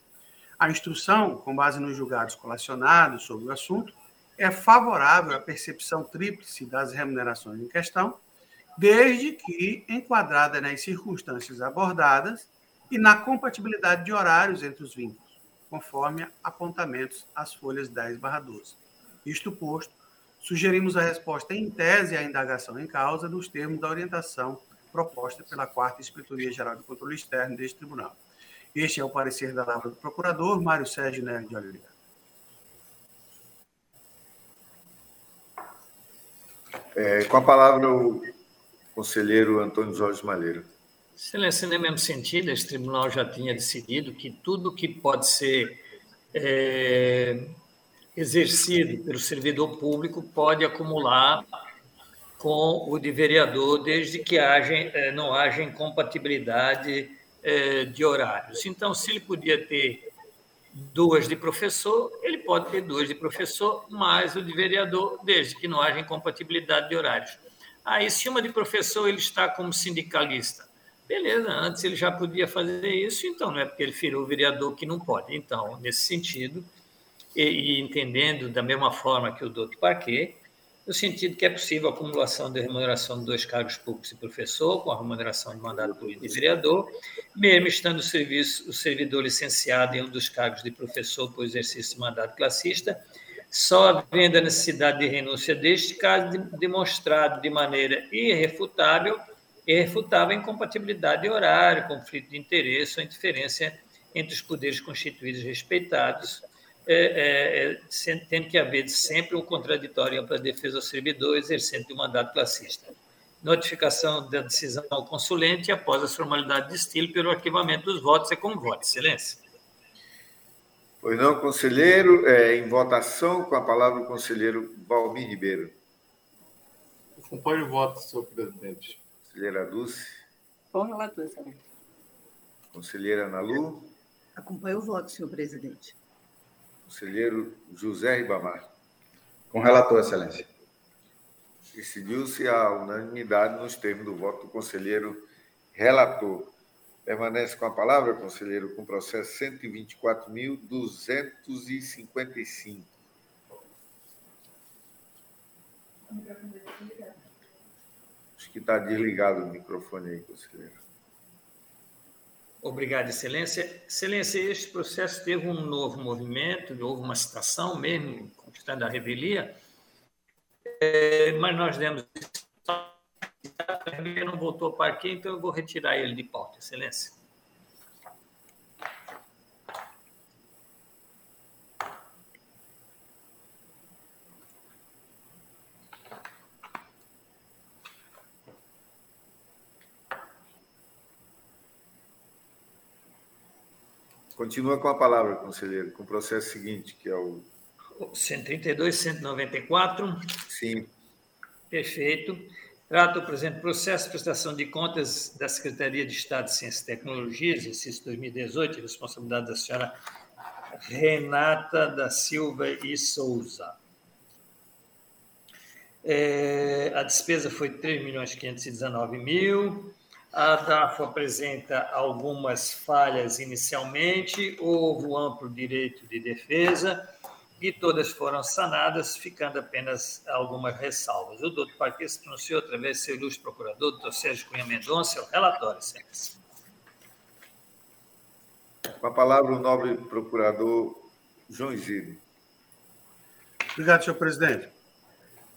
A instrução, com base nos julgados colacionados sobre o assunto, é favorável à percepção tríplice das remunerações em questão, desde que enquadrada nas circunstâncias abordadas e na compatibilidade de horários entre os vínculos, conforme apontamentos às folhas 10/12. Isto posto, sugerimos a resposta em tese à indagação em causa nos termos da orientação proposta pela Quarta Inspetoria Geral de Controle Externo deste Tribunal. Este é o parecer da palavra do procurador Mário Sérgio Nery de Oliveira. É, com a palavra o conselheiro Antônio Jorge Malheiro. Excelência, no mesmo sentido, esse tribunal já tinha decidido que tudo que pode ser é, exercido pelo servidor público pode acumular com o de vereador, desde que haja, é, não haja incompatibilidade é, de horários. Então, se ele podia ter duas de professor, ele pode ter duas de professor, mais o de vereador, desde que não haja incompatibilidade de horários. Aí, se uma de professor ele está como sindicalista, beleza, antes ele já podia fazer isso, então não é porque ele virou vereador que não pode. Então, nesse sentido, e, e entendendo da mesma forma que o doutor Parquet, no sentido que é possível a acumulação de remuneração de dois cargos públicos e professor, com a remuneração de mandato de vereador, mesmo estando o, serviço, o servidor licenciado em um dos cargos de professor por exercício de mandato classista, só havendo a necessidade de renúncia deste caso demonstrado de maneira irrefutável, irrefutável a incompatibilidade de horário, conflito de interesse ou interferência entre os poderes constituídos e respeitados, é, é, tendo que haver sempre um contraditório para a defesa do servidor exercendo o mandato classista. Notificação da decisão ao consulente após as formalidades de estilo pelo arquivamento dos votos é como voto, excelência. Pois não, conselheiro, é, em votação, com a palavra o conselheiro Valmir Ribeiro. Acompanhe o voto, senhor presidente. Conselheira Dulce. Com relator, excelência. Conselheira Ana Lu. Acompanhe o voto, senhor presidente. Conselheiro José Ribamar. Com relator, excelência. Decidiu-se a unanimidade nos termos do voto do conselheiro relator. Permanece com a palavra, conselheiro, com o processo 124.255. Que está desligado o microfone aí, conselheiro. Obrigado, Excelência. Excelência, este processo teve um novo movimento, houve uma citação mesmo, conquistando a revelia, é, mas nós demos. Revelia não voltou para aqui, então eu vou retirar ele de pauta, Excelência. Continua com a palavra, conselheiro, com o processo seguinte, que é o. 132, 194. Sim. Perfeito. Trata o presente processo de prestação de contas da Secretaria de Estado de Ciência e Tecnologia, exercício 2018, responsabilidade da senhora Renata da Silva e Souza. É, a despesa foi 3 milhões 519 mil. A DAFO apresenta algumas falhas inicialmente, houve um amplo direito de defesa e todas foram sanadas, ficando apenas algumas ressalvas. O doutor Parque se pronunciou através do seu ilustre procurador, doutor Sérgio Cunha Mendonça, o relatório, senhores. Com a palavra o nobre procurador João Isidro. Obrigado, senhor presidente.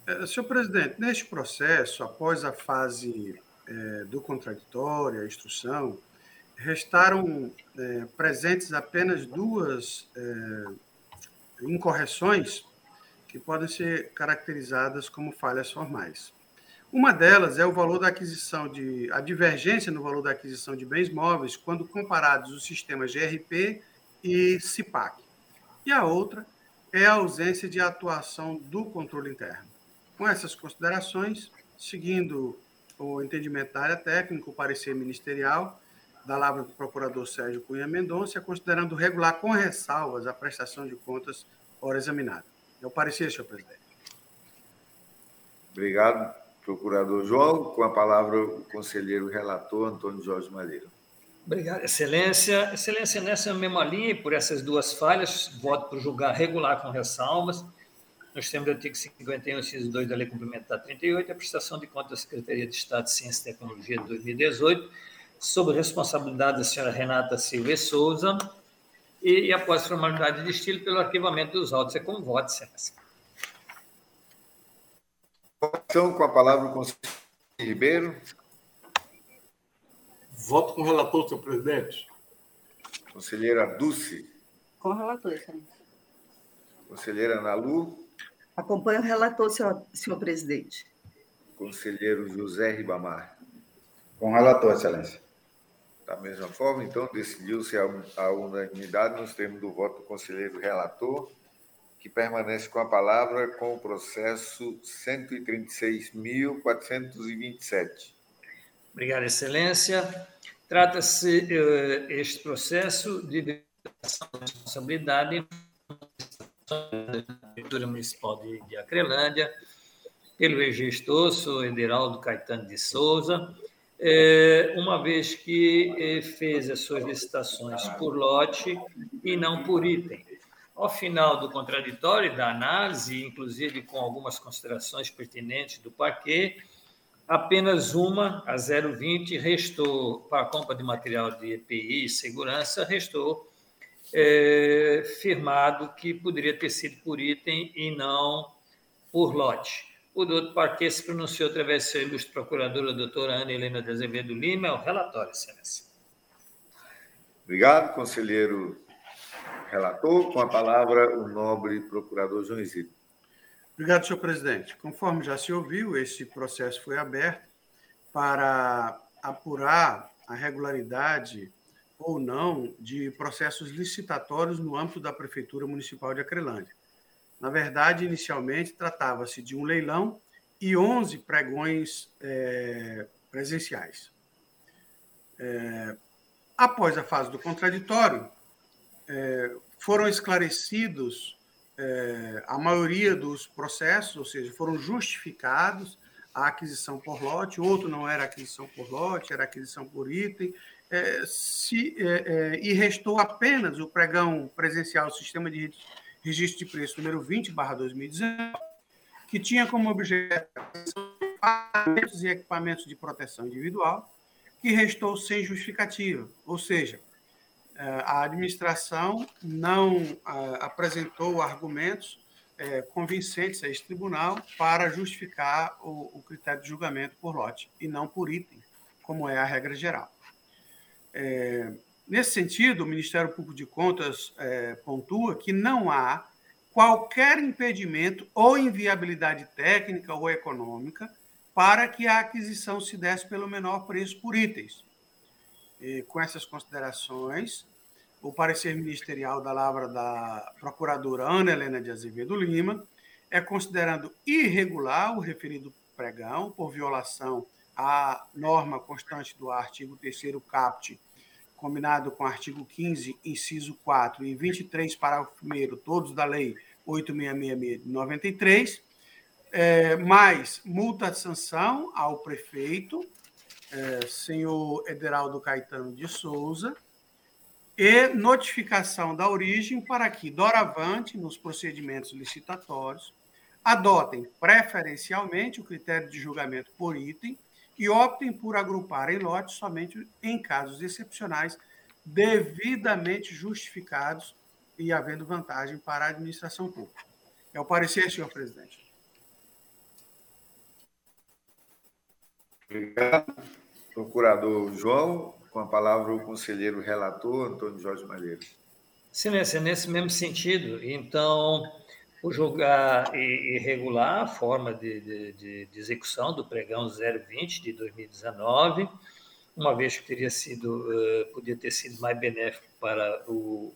Eh, senhor presidente, neste processo, após a fase é, do contraditório, a instrução, restaram é, presentes apenas duas é, incorreções que podem ser caracterizadas como falhas formais. Uma delas é o valor da aquisição de a divergência no valor da aquisição de bens móveis quando comparados os sistemas GRP e CIPAC. E a outra é a ausência de atuação do controle interno. Com essas considerações, seguindo o entendimento da área técnica, o parecer ministerial da Lavra do Procurador Sérgio Cunha Mendonça, considerando regular com ressalvas a prestação de contas hora examinada. É o parecer, senhor presidente. Obrigado, procurador João. Com a palavra, o conselheiro relator Antônio Jorge Malheiro. Obrigado, Excelência. Excelência, nessa mesma linha, por essas duas falhas, voto por julgar regular com ressalvas nos termos do artigo 51, inciso 2 da Lei Complementar 38, a prestação de contas da Secretaria de Estado de Ciência e Tecnologia de 2018, sob responsabilidade da senhora Renata Silva e Souza, e, e após formalidade de estilo, pelo arquivamento dos autos. É com voto, excelência. Então, com a palavra o conselheiro Ribeiro. Voto com o relator, senhor presidente. Conselheira Dulce. Com o relator, excelência. Conselheira Nalu. Acompanho o relator, senhor, senhor presidente. Conselheiro José Ribamar. Com o relator, excelência. Da mesma forma, então, decidiu-se a unanimidade nos termos do voto do conselheiro relator, que permanece com a palavra com o processo 136.427. Obrigado, Excelência. Trata-se uh, este processo de responsabilidade da Prefeitura Municipal de, de Acrelândia, pelo ex-gestor, sou Ederaldo Caetano de Souza, é, uma vez que é, fez as suas licitações por lote e não por item. Ao final do contraditório, da análise, inclusive com algumas considerações pertinentes do parquê, apenas uma, a 020, restou, para a compra de material de EPI e segurança, restou é, firmado que poderia ter sido por item e não por lote. O doutor Parquet se pronunciou através de sua ilustre procuradora, a doutora Ana Helena de Azevedo Lima. É o relatório, excelência. Obrigado, conselheiro relator. Com a palavra, o nobre procurador João Isidro. Obrigado, senhor presidente. Conforme já se ouviu, esse processo foi aberto para apurar a regularidade ou não de processos licitatórios no âmbito da Prefeitura Municipal de Acrelândia. Na verdade, inicialmente, tratava-se de um leilão e 11 pregões é, presenciais. É, após a fase do contraditório, é, foram esclarecidos é, a maioria dos processos, ou seja, foram justificados a aquisição por lote, outro não era aquisição por lote, era aquisição por item, é, se, é, é, e restou apenas o pregão presencial, sistema de registro de preço número 20, barra 2019, que tinha como objeto e equipamentos de proteção individual, que restou sem justificativa, ou seja, é, a administração não é, apresentou argumentos convincentes a esse tribunal para justificar o, critério de julgamento por lote e não por item, como é a regra geral. É, nesse sentido, o Ministério Público de Contas é, pontua que não há qualquer impedimento ou inviabilidade técnica ou econômica para que a aquisição se desse pelo menor preço por itens. E, com essas considerações, o parecer ministerial da Lavra da procuradora Ana Helena de Azevedo Lima é considerando irregular o referido pregão por violação à norma constante do artigo 3 caput combinado com o artigo 15, inciso 4 e 23, parágrafo 1 todos da Lei 8666 de 93, é, mais multa de sanção ao prefeito, é, senhor Ederaldo Caetano de Souza, e notificação da origem para que, doravante, nos procedimentos licitatórios, adotem preferencialmente o critério de julgamento por item e optem por agrupar em lotes somente em casos excepcionais devidamente justificados e havendo vantagem para a administração pública. É o parecer, senhor presidente. Obrigado. Procurador João, com a palavra o conselheiro relator, Antônio Jorge Malheiros. Excelência, nesse mesmo sentido, então, por julgar e, regular a forma de, de, de, execução do pregão 020 de 2019, uma vez que teria sido, uh, podia ter sido mais benéfico para o,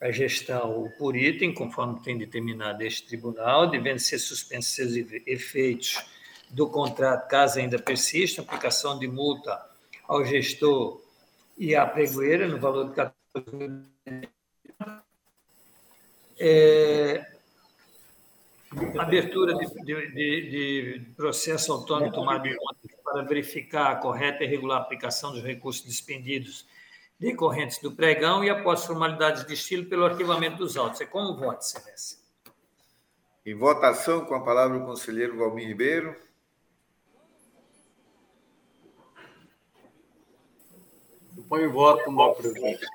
a gestão por item, conforme tem determinado este tribunal, devendo ser suspensos seus efeitos do contrato, caso ainda persista, aplicação de multa ao gestor e à pregoeira no valor de 14 mil. É, abertura de, de, de, processo autônomo tomado em conta para verificar a correta e regular aplicação dos recursos despendidos decorrentes do pregão e após formalidades de estilo pelo arquivamento dos autos. É como voto, Excelência. Em votação, com a palavra o conselheiro Valmir Ribeiro. Põe o voto, meu presidente.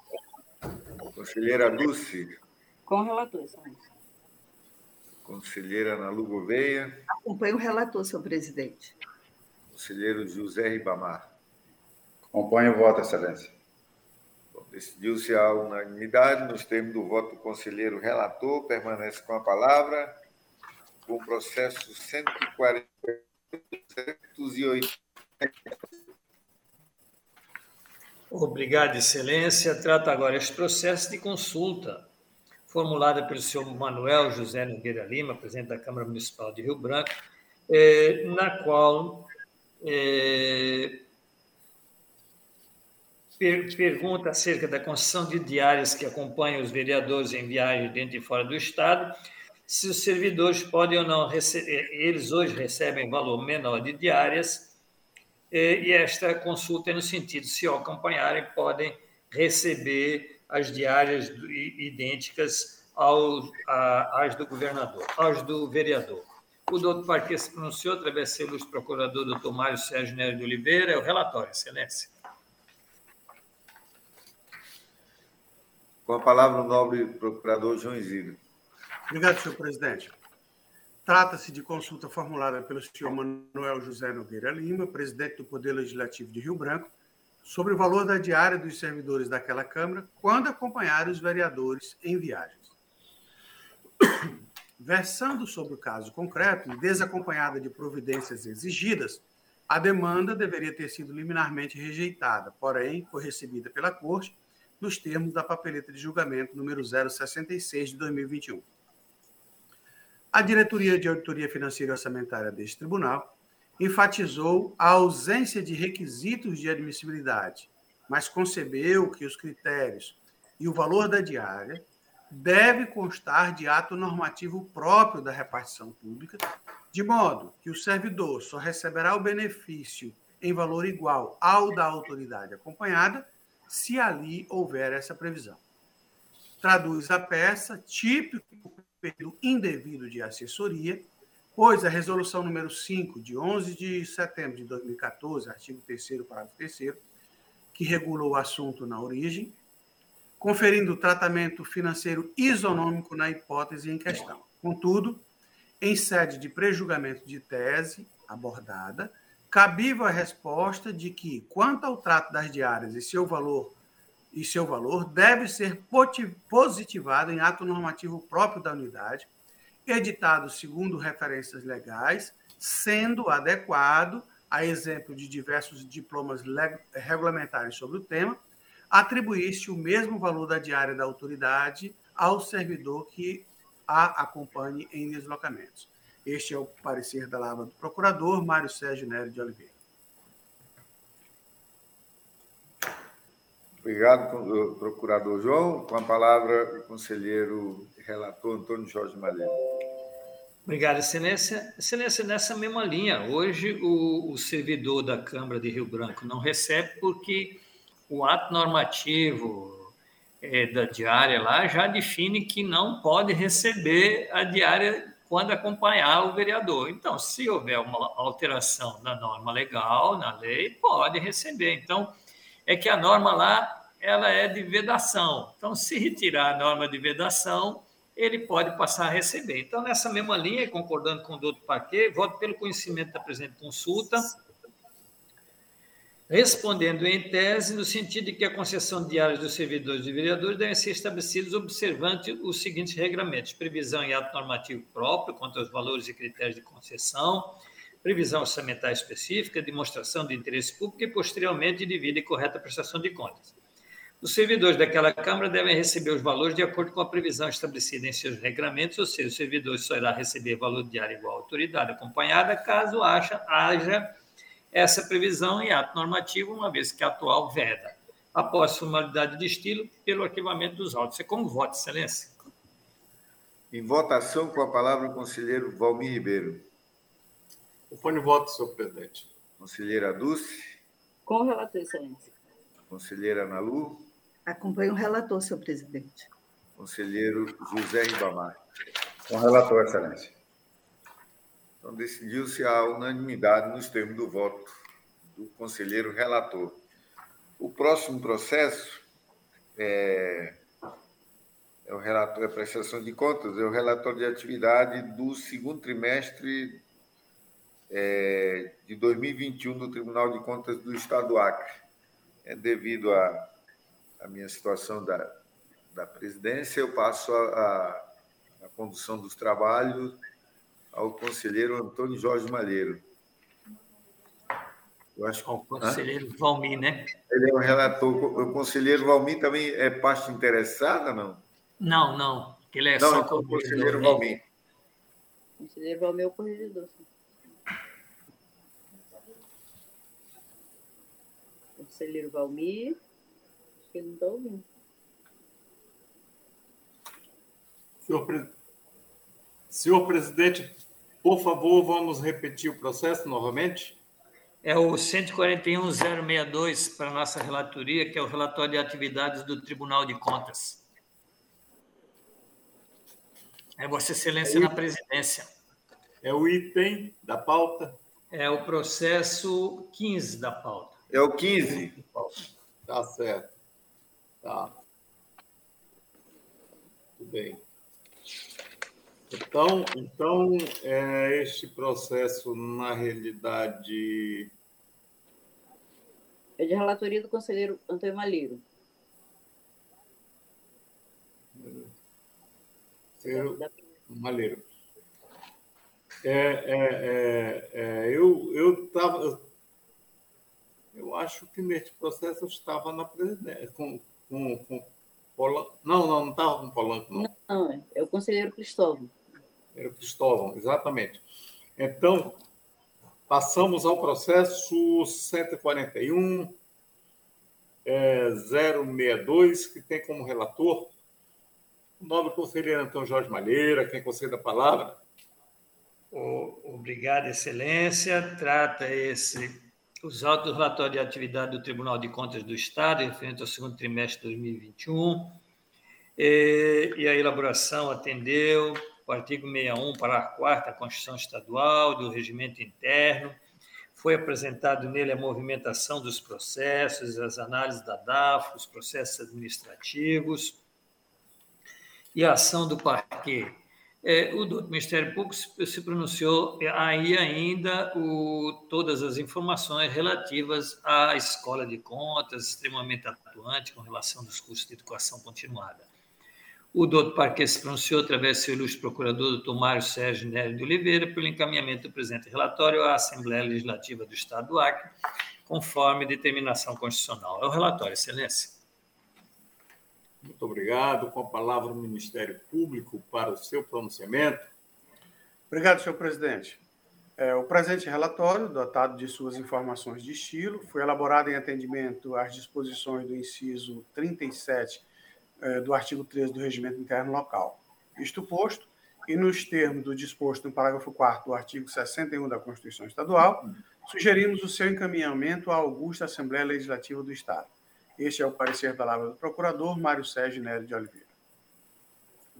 Conselheira Dulce. Com o relator, Excelência. Conselheira Ana Lu Gouveia. Acompanho o relator, senhor presidente. Conselheiro José Ribamar. Acompanho o voto, Excelência. Decidiu-se a unanimidade, nos termos do voto do conselheiro relator, permanece com a palavra, com o processo 140 Obrigado, Excelência. Trata agora este processo de consulta, formulada pelo senhor Manuel José Nogueira Lima, presidente da Câmara Municipal de Rio Branco, eh, na qual eh, pergunta acerca da concessão de diárias que acompanham os vereadores em viagem dentro e fora do Estado, se os servidores podem ou não receber, eles hoje recebem valor menor de diárias, e esta consulta é no sentido, se ao acompanharem, podem receber as diárias idênticas ao, às do governador, às do vereador. O doutor Parque se pronunciou através do seu procurador, doutor Mário Sérgio Nery de Oliveira, é o relatório, excelência. Com a palavra o nobre procurador João Isidro. Obrigado, senhor presidente. Trata-se de consulta formulada pelo senhor Manuel José Nogueira Lima, presidente do Poder Legislativo de Rio Branco, sobre o valor da diária dos servidores daquela Câmara quando acompanhar os vereadores em viagens. Versando sobre o caso concreto e desacompanhada de providências exigidas, a demanda deveria ter sido liminarmente rejeitada, porém, foi recebida pela Corte nos termos da papeleta de julgamento número 066 de 2021. A Diretoria de Auditoria Financeira e Orçamentária deste tribunal enfatizou a ausência de requisitos de admissibilidade, mas concebeu que os critérios e o valor da diária deve constar de ato normativo próprio da repartição pública, de modo que o servidor só receberá o benefício em valor igual ao da autoridade acompanhada se ali houver essa previsão. Traduz a peça típico período indevido de assessoria, pois a resolução número 5 de 11 de setembro de 2014, artigo 3 parágrafo 3 que regula o assunto na origem, conferindo tratamento financeiro isonômico na hipótese em questão. Contudo, em sede de prejulgamento de tese abordada, cabível a resposta de que, quanto ao trato das diárias e seu valor e seu valor deve ser positivado em ato normativo próprio da unidade, editado segundo referências legais, sendo adequado, a exemplo de diversos diplomas regulamentares sobre o tema, atribuir-se o mesmo valor da diária da autoridade ao servidor que a acompanhe em deslocamentos. Este é o parecer da Lava do Procurador Mário Sérgio Nery de Oliveira. Obrigado, procurador João. Com a palavra, o conselheiro relator Antônio Jorge Malheiro. Obrigado, Excelência. Excelência, nessa mesma linha, hoje o, o, servidor da Câmara de Rio Branco não recebe porque o ato normativo é, da diária lá já define que não pode receber a diária quando acompanhar o vereador. Então, se houver uma alteração na norma legal, na lei, pode receber. Então, é que a norma lá ela é de vedação. Então, se retirar a norma de vedação, ele pode passar a receber. Então, nessa mesma linha, concordando com o doutor Paquet, voto pelo conhecimento da presente consulta, respondendo em tese, no sentido de que a concessão diária dos servidores e vereadores devem ser estabelecidos observante os seguintes regramentos: previsão em ato normativo próprio quanto aos valores e critérios de concessão, previsão orçamentária específica, demonstração de interesse público e, posteriormente, devida e correta prestação de contas. Os servidores daquela Câmara devem receber os valores de acordo com a previsão estabelecida em seus regramentos, ou seja, o servidor só irá receber valor diário igual à autoridade acompanhada, caso haja, haja essa previsão em ato normativo, uma vez que a atual veda, após formalidade de estilo, pelo arquivamento dos autos. É como voto, Excelência. Em votação, com a palavra o conselheiro Valmir Ribeiro. Opone voto, senhor presidente. Conselheira Dulce. Com o relator, Excelência. Conselheira Ana Lu. Acompanho o relator, senhor presidente. Conselheiro José Ribamar. Com o relator, Excelência. Então, decidiu-se a unanimidade nos termos do voto do conselheiro relator. O próximo processo é, é o relator, é a prestação de contas, é o relatório de atividade do segundo trimestre é, de 2021 do Tribunal de Contas do Estado do Acre. é, devido à, à minha situação da, da presidência, eu passo a, a, a condução dos trabalhos ao conselheiro Antônio Jorge Malheiro. Eu acho que o conselheiro Hã? Valmir, né? Ele é o relator. O conselheiro Valmir também é parte interessada, não? Não, não. Ele é não, só então, o conselheiro Valmir. Conselheiro Valmir é o corregedor. Conselheiro Valmir. Acho que ele não está ouvindo. Senhor, pre... Senhor presidente, por favor, vamos repetir o processo novamente? É o 141062 para a nossa relatoria, que é o relatório de atividades do Tribunal de Contas. É Vossa Excelência é na presidência. É o item da pauta? É o processo 15 da pauta. É o 15. Tá certo. Tá. Tudo bem. Então, então é, este processo, na realidade. É de relatoria do conselheiro Antônio Malheiro. Conselheiro Malheiro. É, é, é, é, eu eu estava. Eu acho que neste processo eu estava na presidência, com, com, com Polanco. Não, não, não estava com Polanco, não. Não, é o conselheiro Cristóvão. Era o Cristóvão, exatamente. Então, passamos ao processo 141 é, 062, que tem como relator o nobre conselheiro Antônio Jorge Malheira, quem concede a palavra. Obrigado, Excelência. Trata esse os autos do relatório de atividade do Tribunal de Contas do Estado, referente ao segundo trimestre de 2021. E, e a elaboração atendeu o artigo 61, parágrafo 4 da Constituição Estadual, do regimento interno. Foi apresentado nele a movimentação dos processos, as análises da DAF, os processos administrativos e a ação do parquê. É, o do Ministério Público se pronunciou aí ainda o, todas as informações relativas à escola de contas, extremamente atuante com relação aos cursos de educação continuada. O doutor Parque se pronunciou através do seu ilustre procurador, doutor Mário Sérgio Nery de Oliveira, pelo encaminhamento do presente relatório à Assembleia Legislativa do Estado do Acre, conforme determinação constitucional. É o relatório, Excelência. Muito obrigado. Com a palavra o Ministério Público para o seu pronunciamento. Obrigado, senhor presidente. É, o presente relatório, dotado de suas informações de estilo, foi elaborado em atendimento às disposições do inciso 37 é, do artigo 13 do Regimento Interno Local. Isto posto, e nos termos do disposto no parágrafo 4 do artigo 61 da Constituição Estadual, sugerimos o seu encaminhamento à Augusta Assembleia Legislativa do Estado. Este é o parecer da palavra do procurador Mário Sérgio Nery de Oliveira.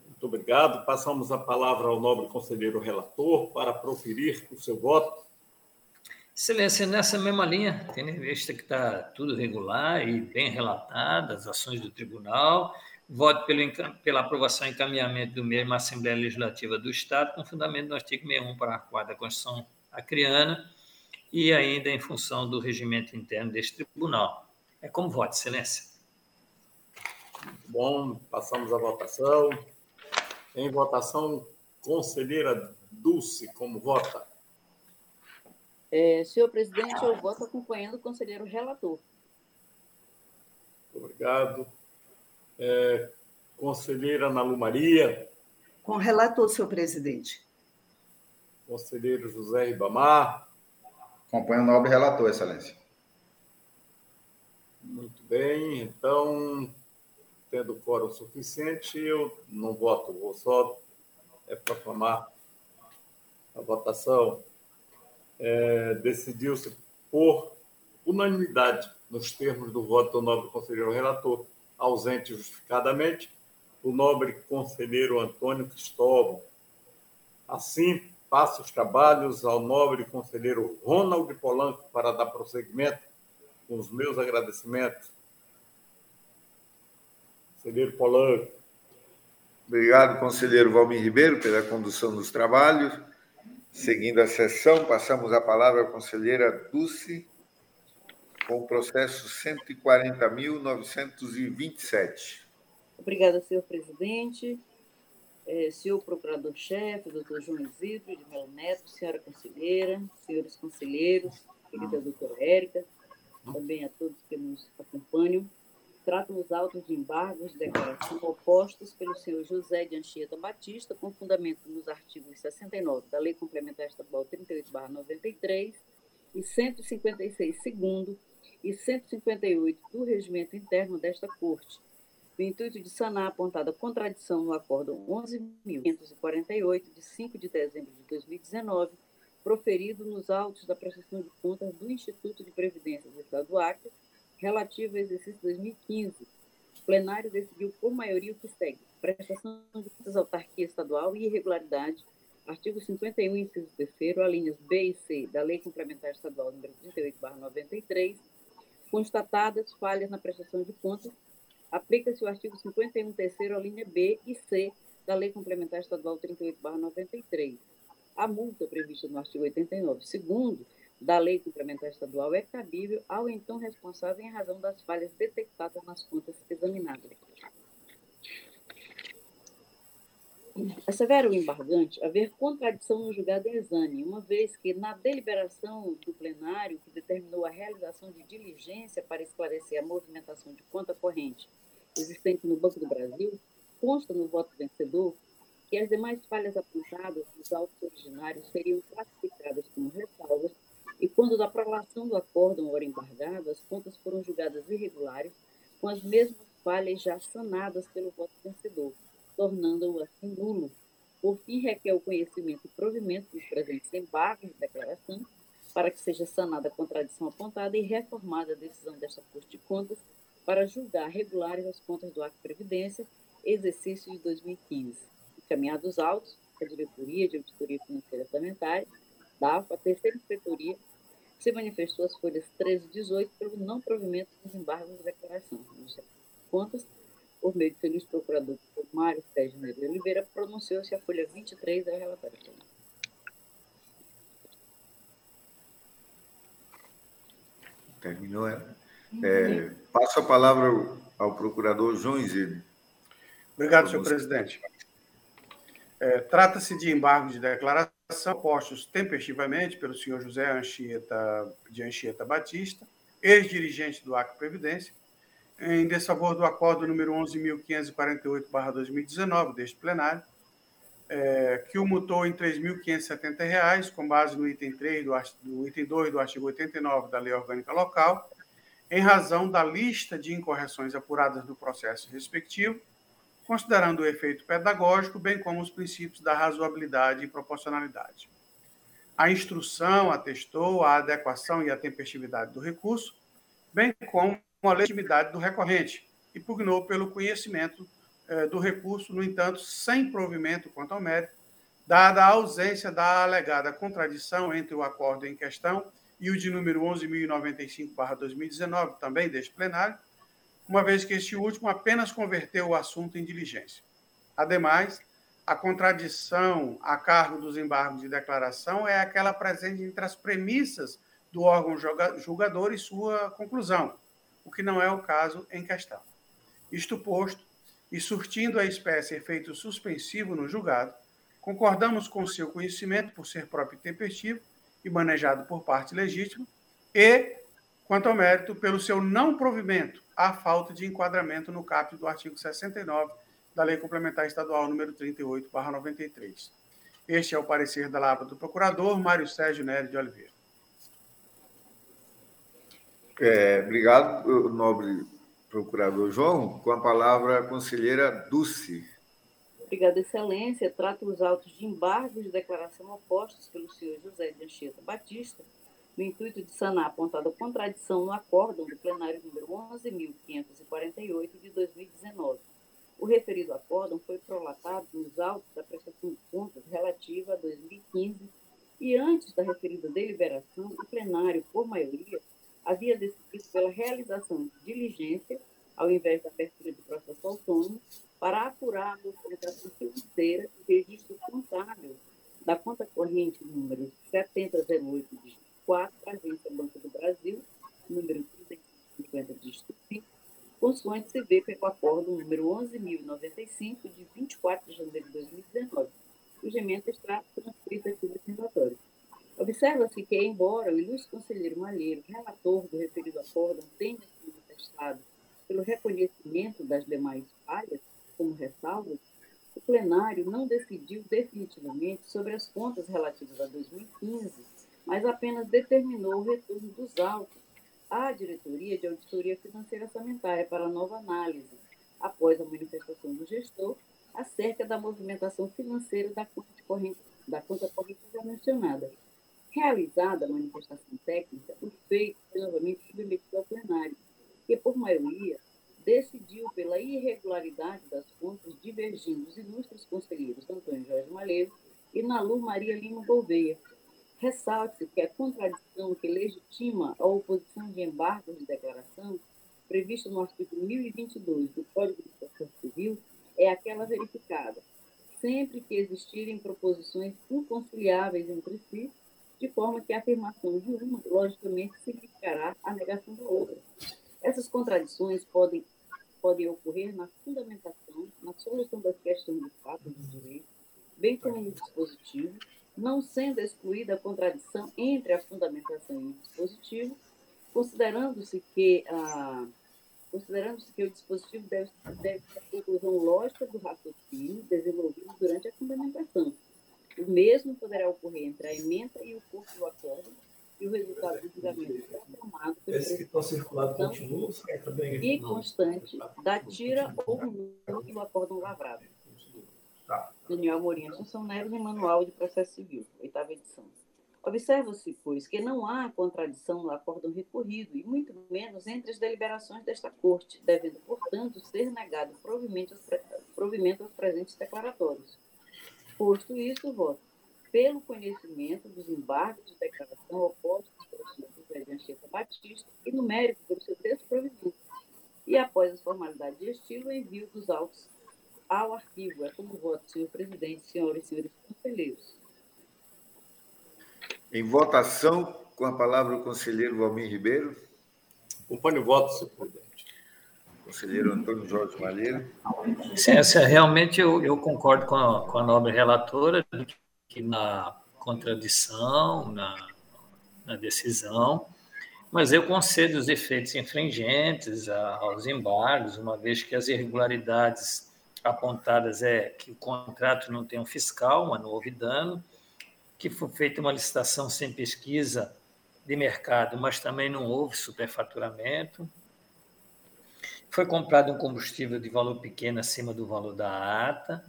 Muito obrigado. Passamos a palavra ao nobre conselheiro relator para proferir o seu voto. Excelência, nessa mesma linha, tendo em vista que está tudo regular e bem relatado, as ações do tribunal, voto pelo, pela aprovação e encaminhamento do mesmo à Assembleia Legislativa do Estado, com fundamento no artigo 61, parágrafo 4 da Constituição Acreana, e ainda em função do regimento interno deste tribunal. É como voto, Excelência. Muito bom, passamos à votação. Em votação, conselheira Dulce, como vota? É, senhor presidente, eu voto acompanhando o conselheiro relator. Obrigado. É, conselheira Nalu Maria. Com relator, senhor presidente. Conselheiro José Ribamar. Acompanho o nobre relator, excelência. Muito bem, então, tendo quórum suficiente, eu não voto, vou só é, proclamar a votação é, decidiu-se por unanimidade, nos termos do voto do nobre conselheiro relator, ausente justificadamente, o nobre conselheiro Antônio Cristóvão. Assim, passo os trabalhos ao nobre conselheiro Ronald Polanco para dar prosseguimento com os meus agradecimentos. Conselheiro Polanco. Obrigado, conselheiro Valmir Ribeiro, pela condução dos trabalhos. Seguindo a sessão, passamos a palavra à conselheira Dulce. com o processo 140.927. Obrigada, senhor presidente. É, senhor procurador-chefe, doutor João Isidro de Melo Neto, senhora conselheira, senhores conselheiros, querida doutora Érica, também a todos que nos acompanham. Tratam os autos de embargos de declaração opostos pelo senhor José de Anchieta Batista, com fundamento nos artigos 69 da Lei Complementar Estadual 38-93 e 156, segundo, e 158 do Regimento Interno desta Corte, no intuito de sanar a apontada contradição no Acórdão 11.548, de 5 de dezembro de 2019, proferido nos autos da prestação de contas do Instituto de Previdência do Estado do Acre, relativo ao exercício 2015. O plenário decidiu por maioria o que segue: prestação de contas autarquia estadual e irregularidade, artigo 51, inciso 3, alíneas B e C da Lei Complementar Estadual número 38/93, constatadas falhas na prestação de contas aplica-se o artigo 51, terceiro, a linha B e C da Lei Complementar Estadual 38/93. A multa prevista no artigo 89, segundo, da Lei Complementar Estadual é cabível ao então responsável em razão das falhas detectadas nas contas examinadas. Assevera o embargante haver contradição no julgado exame, uma vez que, na deliberação do plenário que determinou a realização de diligência para esclarecer a movimentação de conta corrente existente no Banco do Brasil, consta no voto vencedor que as demais falhas apontadas nos autos originários seriam classificadas como ressalvas e, quando da aprovação do acórdão ora embargado, as contas foram julgadas irregulares, com as mesmas falhas já sanadas pelo voto vencedor, tornando-o assim nulo. Por fim, requer o conhecimento e provimento dos presentes embargos de declaração, para que seja sanada a contradição apontada e reformada a decisão desta Corte de Contas para julgar regulares as contas do Acre Previdência, exercício de 2015. Encaminhados os autos, a Diretoria de Auditoria Financeira Orçamentária, da AFA, a terceira inspetoria, se manifestou as folhas 13 e 18 pelo não provimento dos embargos de declaração. Contas, por meio do feliz procurador Mário Sérgio de Oliveira, pronunciou-se a folha 23 da relatória. Terminou, é? É, passo a palavra ao, ao procurador João Isidro. Obrigado, senhor presidente. É, Trata-se de embargo de declaração postos tempestivamente pelo senhor José Anchieta, de Anchieta Batista, ex-dirigente do Acre Previdência, em desfavor do acordo número 11.548-2019 deste plenário, é, que o mutou em R$ 3.570, com base no item 3 do, do item 2 do artigo 89 da Lei Orgânica Local, em razão da lista de incorreções apuradas no processo respectivo, considerando o efeito pedagógico, bem como os princípios da razoabilidade e proporcionalidade. A instrução atestou a adequação e a tempestividade do recurso, bem como a legitimidade do recorrente, e pugnou pelo conhecimento eh, do recurso, no entanto, sem provimento quanto ao mérito, dada a ausência da alegada contradição entre o acordo em questão e o de número 11.095-2019, também deste plenário, uma vez que este último apenas converteu o assunto em diligência. Ademais, a contradição a cargo dos embargos de declaração é aquela presente entre as premissas do órgão julgador e sua conclusão, o que não é o caso em questão. Isto posto, e surtindo a espécie efeito suspensivo no julgado, concordamos com seu conhecimento por ser próprio e tempestivo e manejado por parte legítima, e, quanto ao mérito, pelo seu não provimento à falta de enquadramento no caput do artigo 69 da Lei Complementar Estadual número 38/93. Este é o parecer da Lavra do Procurador Mário Sérgio Nery de Oliveira. É, obrigado, nobre procurador João. Com a palavra, a conselheira Dulce. Obrigada, Excelência. Trato os autos de embargo de declaração opostos pelo senhor José de Anchieta Batista, no intuito de sanar a apontada contradição no acórdão do plenário número 11.548 de 2019. O referido acórdão foi prolatado nos autos da prestação de contas relativa a 2015 e antes da referida deliberação, o plenário, por maioria, havia decidido pela realização de diligência, ao invés da abertura de processo autônomo, para apurar a movimentação financeira e registro contábil da conta corrente número 7008 4, Agência Banco do Brasil, número vê pelo acordo número 11.095, de 24 de janeiro de 2019, cuja emenda está transcrita aqui nesse relatório. Observa-se que, embora o ilustre conselheiro Malheiro, relator do referido acordo, tenha sido testado pelo reconhecimento das demais falhas, como ressalvas, o plenário não decidiu definitivamente sobre as contas relativas a 2015, mas apenas determinou o retorno dos autos à Diretoria de Auditoria Financeira Sanitária para nova análise, após a manifestação do gestor acerca da movimentação financeira da conta corrente, da conta corrente já mencionada. Realizada a manifestação técnica, o feito foi novamente submetido ao plenário, que, por maioria, decidiu pela irregularidade das contas divergindo os ilustres conselheiros Antônio Jorge Malheiro e Nalu Maria Lima Gouveia. Ressalte-se que a contradição que legitima a oposição de embargos de declaração, prevista no artigo 1022 do Código de Processo Civil, é aquela verificada, sempre que existirem proposições inconciliáveis entre si, de forma que a afirmação de uma, logicamente, significará a negação da outra. Essas contradições podem podem ocorrer na fundamentação, na solução das questões de fato do direito, bem como no dispositivo, não sendo excluída a contradição entre a fundamentação e o dispositivo, considerando-se que a considerando-se que o dispositivo deve, deve ter a conclusão lógica do raciocínio desenvolvido durante a fundamentação. O mesmo poderá ocorrer entre a emenda e o corpo do acordo, e o resultado do julgamento transformado pelo Esse que está circulado continua, sai também? e constante da tira ou do acórdão lavrado. Tá. Daniel Amorim Assunção Neves, em Manual de Processo Civil, oitava edição. Observa-se, pois, que não há contradição no acórdão recorrido, e muito menos entre as deliberações desta Corte, devendo, portanto, ser negado provimento aos, pre- provimento aos presentes declaratórios. Posto isso, voto pelo conhecimento dos embargos de declaração opostos pelo senhor Anchieta Batista e no mérito pelo seu desprovimento. E após as formalidades de estilo, envio dos autos ao arquivo. É como voto, senhor presidente, senhoras e senhores conselheiros. Em votação, com a palavra o conselheiro Valmir Ribeiro, Acompanhe o voto, senhor presidente. conselheiro Antônio Jorge Malheiro, Sim, essa, realmente eu, eu concordo com a, com a nobre relatora que na contradição, na, na decisão, mas eu concedo os efeitos infringentes aos embargos, uma vez que as irregularidades apontadas é que o contrato não tem um fiscal, mas não houve dano, que foi feita uma licitação sem pesquisa de mercado, mas também não houve superfaturamento, foi comprado um combustível de valor pequeno acima do valor da ata,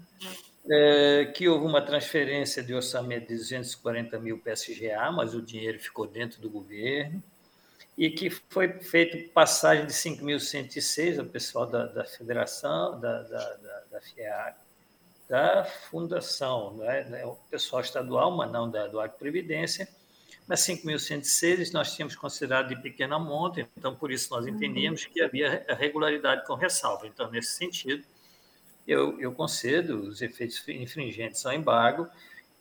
é, que houve uma transferência de orçamento de 240 mil PSGA, mas o dinheiro ficou dentro do governo, e que foi feito passagem de 5.106 ao pessoal da, da federação, da, da, da, da FIAC, da fundação, né? o pessoal estadual, mas não da, do Acto Previdência, mas 5.106 nós tínhamos considerado de pequena monta, então por isso nós entendíamos que havia regularidade com ressalva. Então, nesse sentido, eu, eu concedo os efeitos infringentes ao embargo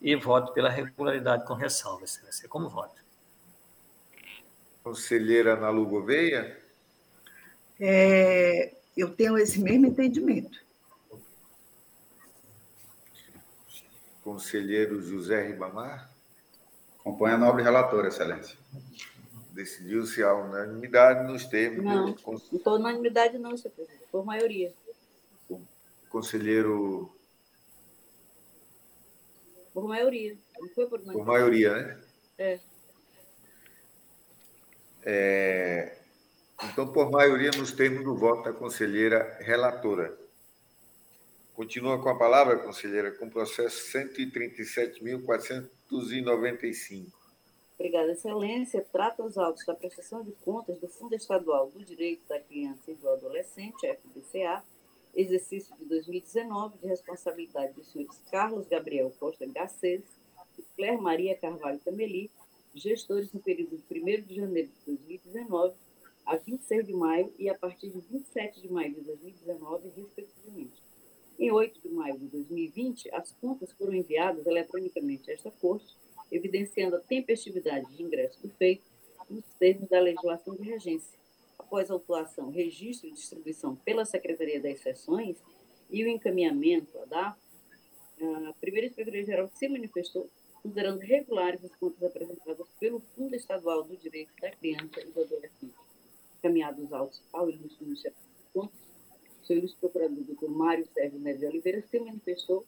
e voto pela regularidade com ressalva, excelência. Como voto? conselheira Nalu Gouveia, É, eu tenho esse mesmo entendimento. Conselheiro José Ribamar, Acompanha a nobre relatora, excelência. decidiu-se a unanimidade nos termos Não. do con- Não estou unanimidade, não, senhor presidente, por maioria. conselheiro Por maioria. Não foi por por unanimidade. maioria, né? É. É, Então, por maioria, nos termos do voto da conselheira relatora. Continua com a palavra, conselheira, com o processo 137.495. Obrigada, Excelência. Trata os autos da prestação de contas do Fundo Estadual do Direito da Criança e do Adolescente, FDCA, exercício de 2019, de responsabilidade dos senhores Carlos Gabriel Costa Garcês e Claire Maria Carvalho Cameli, gestores no período de 1 de janeiro de 2019 a 26 de maio e a partir de 27 de maio de 2019, respectivamente. Em 8 de maio de 2020, as contas foram enviadas eletronicamente a esta Corte, evidenciando a tempestividade de ingresso do feito nos termos da legislação de regência. Após autuação, registro e distribuição pela Secretaria das Seções e o encaminhamento à DAF, a primeira Inspetoria-Geral se manifestou considerando regulares as contas apresentadas pelo Fundo Estadual do Direito da Criança e do Adolescente, caminhados autos ao ilustre Ministério Contas, seu procurador, doutor Mário Sérgio Neves de Oliveira, se manifestou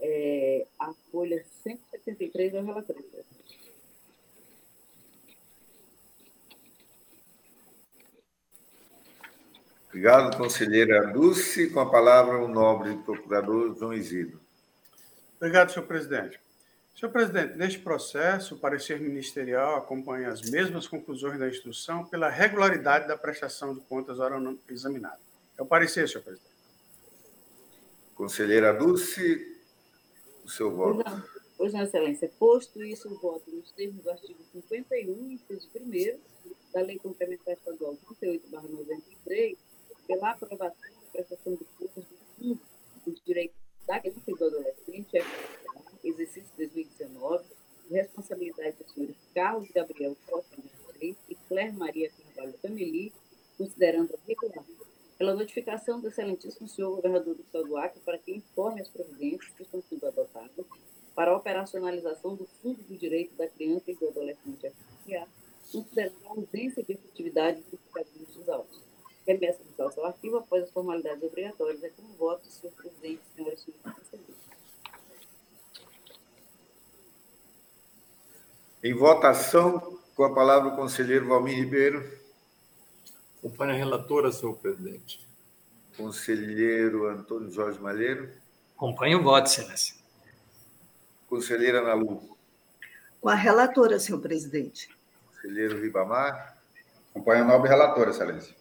é, a folha 173 da relatório. Obrigado, conselheira Dulce. Com a palavra, o nobre procurador João Isidro. Obrigado, senhor presidente. Senhor presidente, neste processo, o parecer ministerial acompanha as mesmas conclusões da instrução pela regularidade da prestação de contas ora examinada. É o parecer, senhor presidente. Conselheira Dulce, o seu voto. Pois não, Excelência. Posto isso, o voto nos termos do artigo 51, inciso 1 da Lei Complementar Estadual 38, 93, pela aprovação da prestação de contas do Fundo do Direito da Criança e do Adolescente, exercício 2019, de responsabilidade dos senhores Carlos Gabriel Costa e Claire Maria Carvalho Cameli, considerando regular pela notificação do excelentíssimo senhor governador do Estado do Acre para que informe as providências que estão sendo adotadas para a operacionalização do Fundo do Direito da Criança e do Adolescente FCA, considerando a ausência de efetividade dos dos autos. Remessa do ao arquivo após as formalidades obrigatórias. É como voto, senhor presidente, senhoras e senhores. Em votação, com a palavra o conselheiro Valmir Ribeiro. Acompanhe a relatora, senhor presidente. Conselheiro Antônio Jorge Malheiro. Acompanhe o voto, excelência. Conselheira Nalu. Com a relatora, senhor presidente. Conselheiro Ribamar. Acompanhe a nobre relatora, excelência.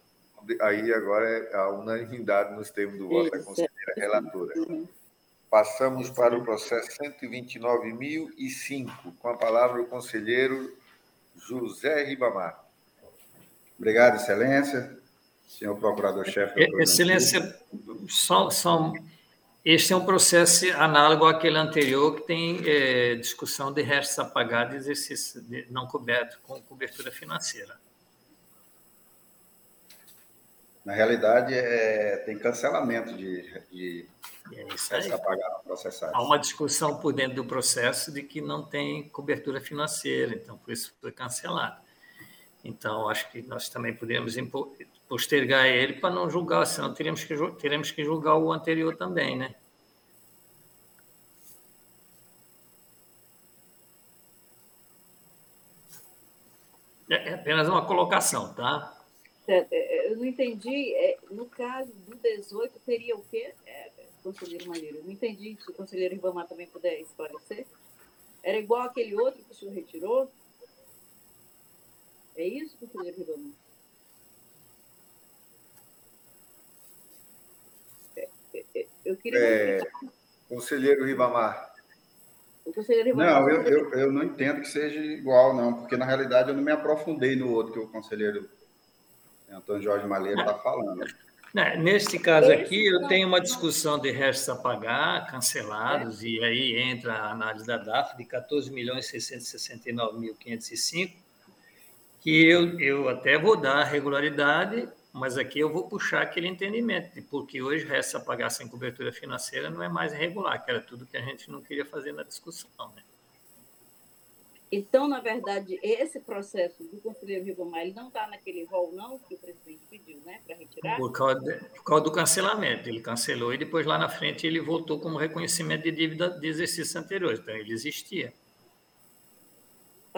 Aí agora é a unanimidade nos termos do voto da conselheira relatora. Passamos para o processo 129.005, com a palavra o conselheiro José Ribamar. Obrigado, Excelência. Senhor Procurador-Chefe. Excelência, só, este é um processo análogo àquele anterior que tem é, discussão de restos apagados e exercício de, não coberto com cobertura financeira. Na realidade, é, tem cancelamento de, de é isso aí. Há uma discussão por dentro do processo de que não tem cobertura financeira, então por isso foi cancelado. Então, acho que nós também podemos postergar ele para não julgar, senão teremos que, teremos que julgar o anterior também, né? É, é apenas uma colocação, tá? É, é, eu não entendi. No caso do 18, teria o quê? conselheiro Malheiro. Eu não entendi se o conselheiro Ribamar também puder esclarecer. Era igual aquele outro que o senhor retirou? É isso, conselheiro Ribamar? É, é, é, eu queria. É, conselheiro Ribamar. O conselheiro Ribamar. Não, eu, eu, eu não entendo que seja igual, não, porque na realidade eu não me aprofundei no outro que o conselheiro Antônio Jorge Malheiro está falando. Neste caso aqui, eu tenho uma discussão de restos a pagar, cancelados, e aí entra a análise da DAF de 14.669.505, que eu, eu até vou dar regularidade, mas aqui eu vou puxar aquele entendimento, porque hoje restos a pagar sem cobertura financeira não é mais irregular, que era tudo que a gente não queria fazer na discussão. Né? Então, na verdade, esse processo do conselheiro Ribamar, ele não está naquele rol, não, que o presidente pediu, né, para retirar? Por causa, de, por causa, do cancelamento. Ele cancelou e depois, lá na frente, ele voltou como reconhecimento de dívida de exercícios anteriores. Então, ele existia.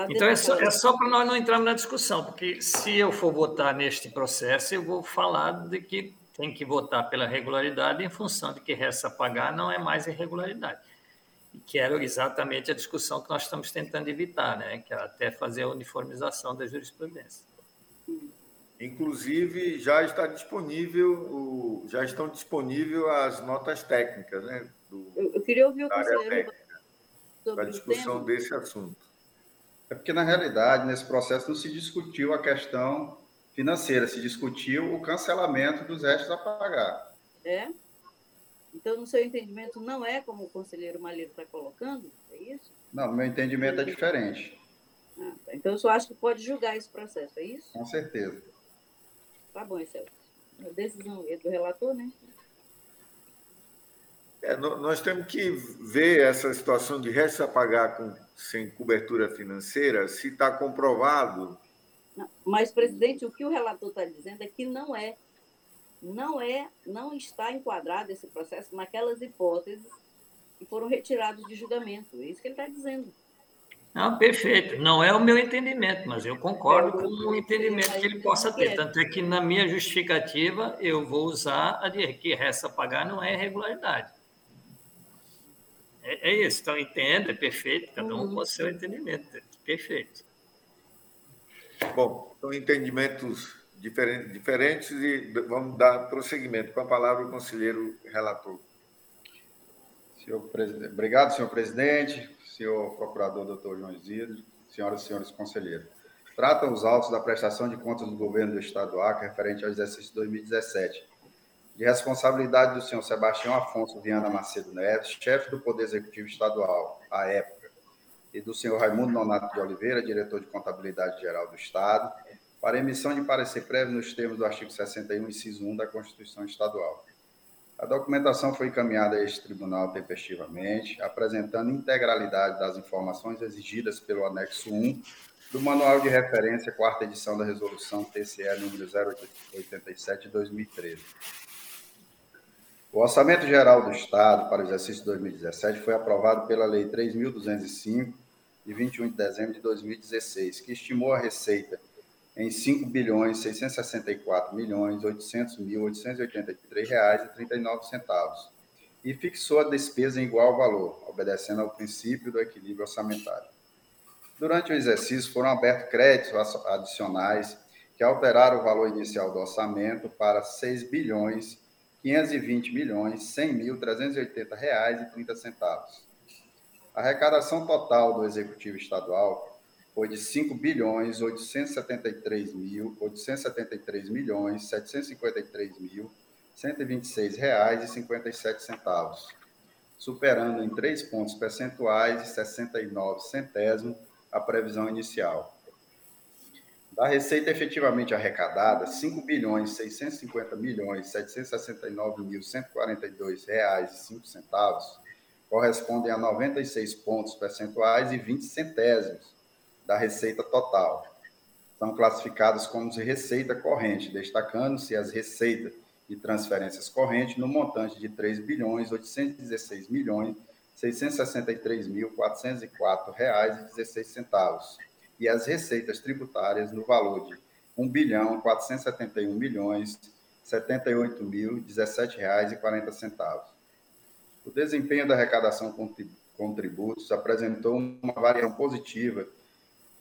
Então, é só, é só para nós não entrarmos na discussão, porque se eu for votar neste processo, eu vou falar de que tem que votar pela regularidade em função de que resta pagar não é mais irregularidade que era exatamente a discussão que nós estamos tentando evitar, né? que é até fazer a uniformização da jurisprudência. Inclusive, já está disponível, já estão disponíveis as notas técnicas, né? Do, eu, eu, queria ouvir o conselheiro sobre a discussão desse assunto. É porque, na realidade, nesse processo não se discutiu a questão financeira, se discutiu o cancelamento dos restos a pagar. É? Então, no seu entendimento, não é como o conselheiro Malheiro está colocando? É isso? Não, meu entendimento é diferente. Ah, tá. Então, eu só acho que pode julgar esse processo, é isso? Com certeza. Tá bom, Excelso. A decisão é do relator, né? É, nós temos que ver essa situação de resta pagar com, sem cobertura financeira, se está comprovado. Mas, presidente, o que o relator está dizendo é que não é, não é, não está enquadrado esse processo naquelas hipóteses que foram retiradas de julgamento. É isso que ele está dizendo. Não, perfeito. Não é o meu entendimento, mas eu concordo com o entendimento que ele possa ter. Tanto é que na minha justificativa eu vou usar a de que resta pagar não é irregularidade. É, é isso, então entenda, é perfeito, cada um com o seu entendimento, é perfeito. Bom, são entendimentos diferentes, diferentes e vamos dar prosseguimento. Com a palavra o conselheiro relator. Senhor presidente, obrigado, senhor presidente, senhor procurador doutor João Isidro, senhoras e senhores conselheiros. Tratam os autos da prestação de contas do governo do Estado do Acre referente ao exercício 2017 de responsabilidade do senhor Sebastião Afonso Viana Macedo Neto, chefe do Poder Executivo Estadual, à época, e do senhor Raimundo Nonato de Oliveira, diretor de Contabilidade Geral do Estado, para emissão de parecer prévio nos termos do artigo 61, inciso 1 da Constituição Estadual. A documentação foi encaminhada a este tribunal tempestivamente, apresentando integralidade das informações exigidas pelo anexo 1 do Manual de Referência, quarta edição da Resolução TCE número 087 de 2013 o Orçamento Geral do Estado para o exercício 2017 foi aprovado pela Lei 3.205, de 21 de dezembro de 2016, que estimou a receita em 5 bilhões 664 milhões 800 mil 883 reais e 39 centavos e fixou a despesa em igual valor, obedecendo ao princípio do equilíbrio orçamentário. Durante o exercício foram abertos créditos adicionais que alteraram o valor inicial do orçamento para 6 bilhões 520 milhões 100 mil 380 reais e 30 centavos. A arrecadação total do executivo estadual foi de 5 bilhões 873 mil 873 milhões 753 mil 126 reais e 57 centavos, superando em 3 pontos percentuais e 69 centésimos a previsão inicial. Da receita efetivamente arrecadada, 5 bilhões 650 milhões 769 mil 142 reais e 5 centavos correspondem a 96 pontos percentuais e 20 centésimos da receita total. São classificados como receita corrente, destacando-se as receitas e transferências correntes no montante de 3 bilhões 816 milhões 663 mil 404 reais e 16 centavos e as receitas tributárias no valor de R$ bilhão 471 milhões 78 mil 17 reais e 40 centavos. O desempenho da arrecadação com tributos apresentou uma variação positiva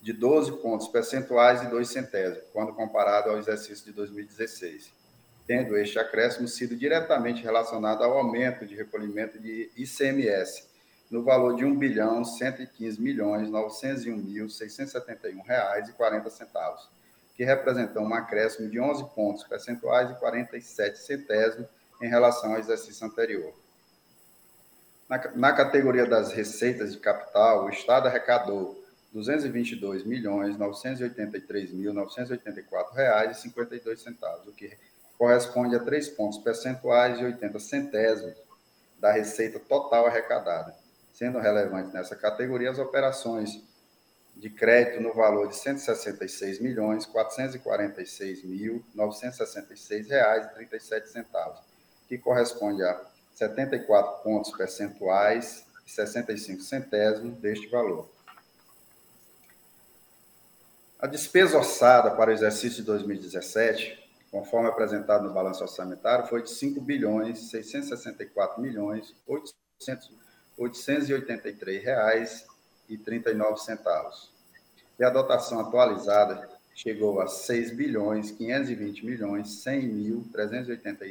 de 12 pontos percentuais e 2 centésimos, quando comparado ao exercício de 2016, tendo este acréscimo sido diretamente relacionado ao aumento de recolhimento de ICMS, no valor de R$ 1 bilhão 115 milhões 901 mil 671 reais e 40 centavos, que representam um acréscimo de 11 pontos percentuais e 47 centésimos em relação ao exercício anterior. Na, na categoria das receitas de capital, o Estado arrecadou R$ 222 milhões 983 mil 984 reais e 52 centavos, o que corresponde a 3 pontos percentuais e 80 centésimos da receita total arrecadada sendo relevantes nessa categoria as operações de crédito no valor de R$ 166 milhões 446 mil 966 reais e 37 centavos, que corresponde a 74 pontos percentuais e 65 centésimos deste valor. A despesa orçada para o exercício de 2017, conforme apresentado no balanço orçamentário, foi de 5 bilhões 664 milhões 800 R$ 883,39. E a dotação atualizada chegou a R$ 6 bilhões 520 milhões 100 mil 380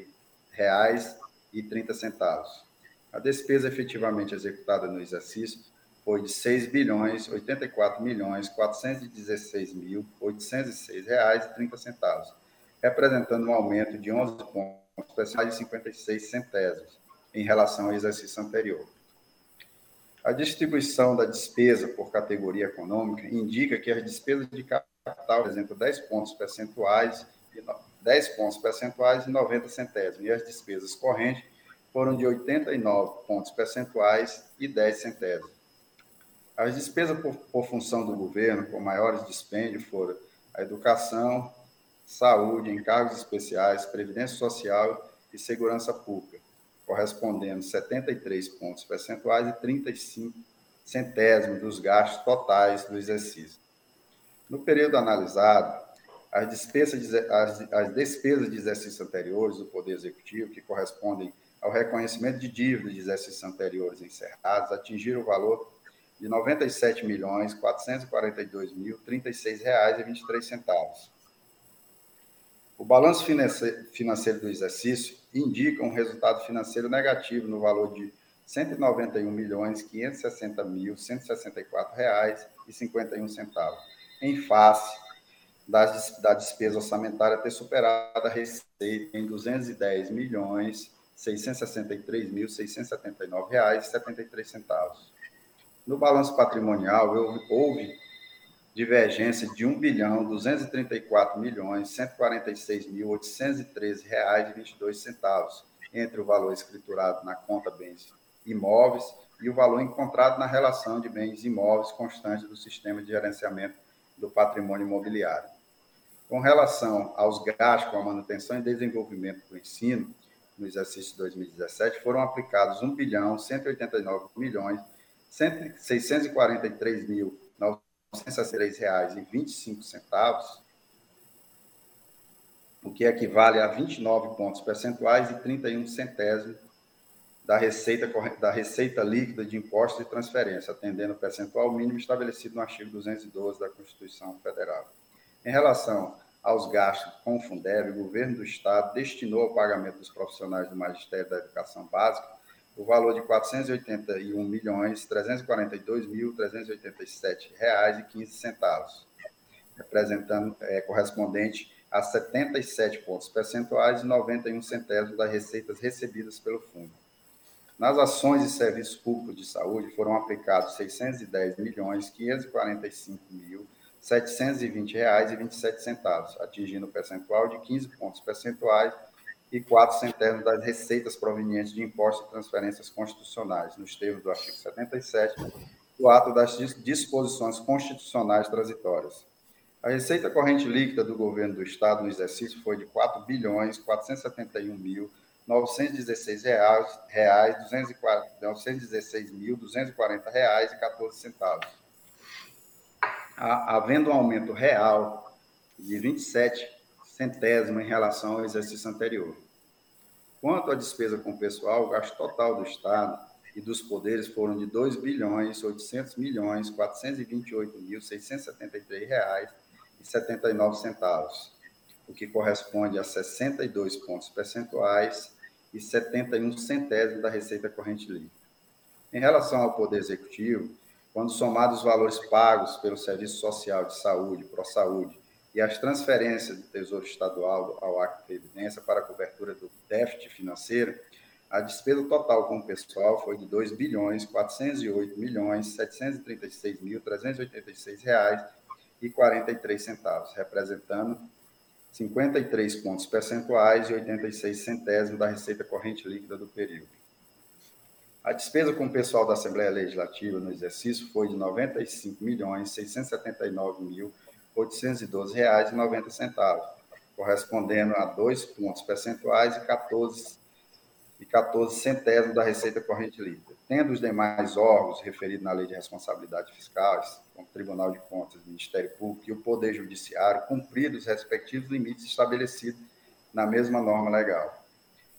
reais e 30 centavos. A despesa efetivamente executada no exercício foi de 6 bilhões 84 milhões 416 mil 806 reais e 30 centavos, representando um aumento de 11 pontos percentuais e 56 centésimos em relação ao exercício anterior. A distribuição da despesa por categoria econômica indica que as despesas de capital apresentam 10 pontos percentuais 10 pontos percentuais e 90 centésimos, e as despesas correntes foram de 89 pontos percentuais e 10 centésimos. As despesas por, por função do governo com maiores dispêndios foram a educação, saúde, encargos especiais, previdência social e segurança pública, correspondendo 73 pontos percentuais e 35 centésimos dos gastos totais do exercício. No período analisado, as despesas, as, as despesas de exercícios anteriores do Poder Executivo, que correspondem ao reconhecimento de dívidas de exercícios anteriores encerrados, atingiram o valor de R$ 97.442.036,23. O balanço financeiro do exercício indica um resultado financeiro negativo no valor de R$ 191.560.164,51, em face da despesa orçamentária ter superado a receita em R$ 210 milhões 663.679,73. No balanço patrimonial, houve divergência de 1 bilhão 234 milhões 146.813 reais e 22 centavos entre o valor escriturado na conta bens imóveis e o valor encontrado na relação de bens imóveis constante do sistema de gerenciamento do patrimônio imobiliário. Com relação aos gastos com a manutenção e desenvolvimento do ensino, no exercício de 2017, foram aplicados 1 bilhão 189 milhões 643 mil reais e 25 centavos, o que equivale a 29 pontos percentuais e 31 centésimos da receita, da receita líquida de impostos e transferência, atendendo o percentual mínimo estabelecido no artigo 212 da Constituição Federal. Em relação aos gastos com o Fundeb, o governo do Estado destinou ao pagamento dos profissionais do Magistério da Educação Básica o valor de R$ 481 milhões 342 mil 387 reais e 15 centavos, representando é, correspondente a 77 pontos percentuais e 91 centésimos das receitas recebidas pelo fundo. Nas ações e serviços públicos de saúde foram aplicados 610 milhões 545 mil R$ 720,27, atingindo o percentual de 15 pontos percentuais e 4 centésimos das receitas provenientes de impostos e transferências constitucionais, nos termos do artigo 77 do ato das disposições constitucionais transitórias. A receita corrente líquida do governo do Estado no exercício foi de R$ 4 bilhões 471 mil 916 reais, reais 916 mil 240 reais e 14 centavos havendo um aumento real de 27 centésimos em relação ao exercício anterior. Quanto à despesa com pessoal, o gasto total do Estado e dos poderes foram de 2 bilhões 800 milhões 428 mil 673 reais e 79 centavos, o que corresponde a 62 pontos percentuais e 71 centésimos da receita corrente líquida. Em relação ao poder executivo, quando somados os valores pagos pelo Serviço Social de Saúde, ProSaúde, e as transferências do Tesouro Estadual ao Acre Previdência para cobertura do déficit financeiro, a despesa total com o pessoal foi de R$ 2 bilhões 408 milhões 736 mil 386 reais e 43 centavos, representando 53 pontos percentuais e 86 centésimos da receita corrente líquida do período. A despesa com o pessoal da Assembleia Legislativa no exercício foi de R$ 95.679.812,90, correspondendo a dois pontos percentuais e 14, e 14 centésimos da receita corrente líquida. Tendo os demais órgãos referidos na Lei de Responsabilidade Fiscal, como o Tribunal de Contas, Ministério Público e o Poder Judiciário, cumprido os respectivos limites estabelecidos na mesma norma legal.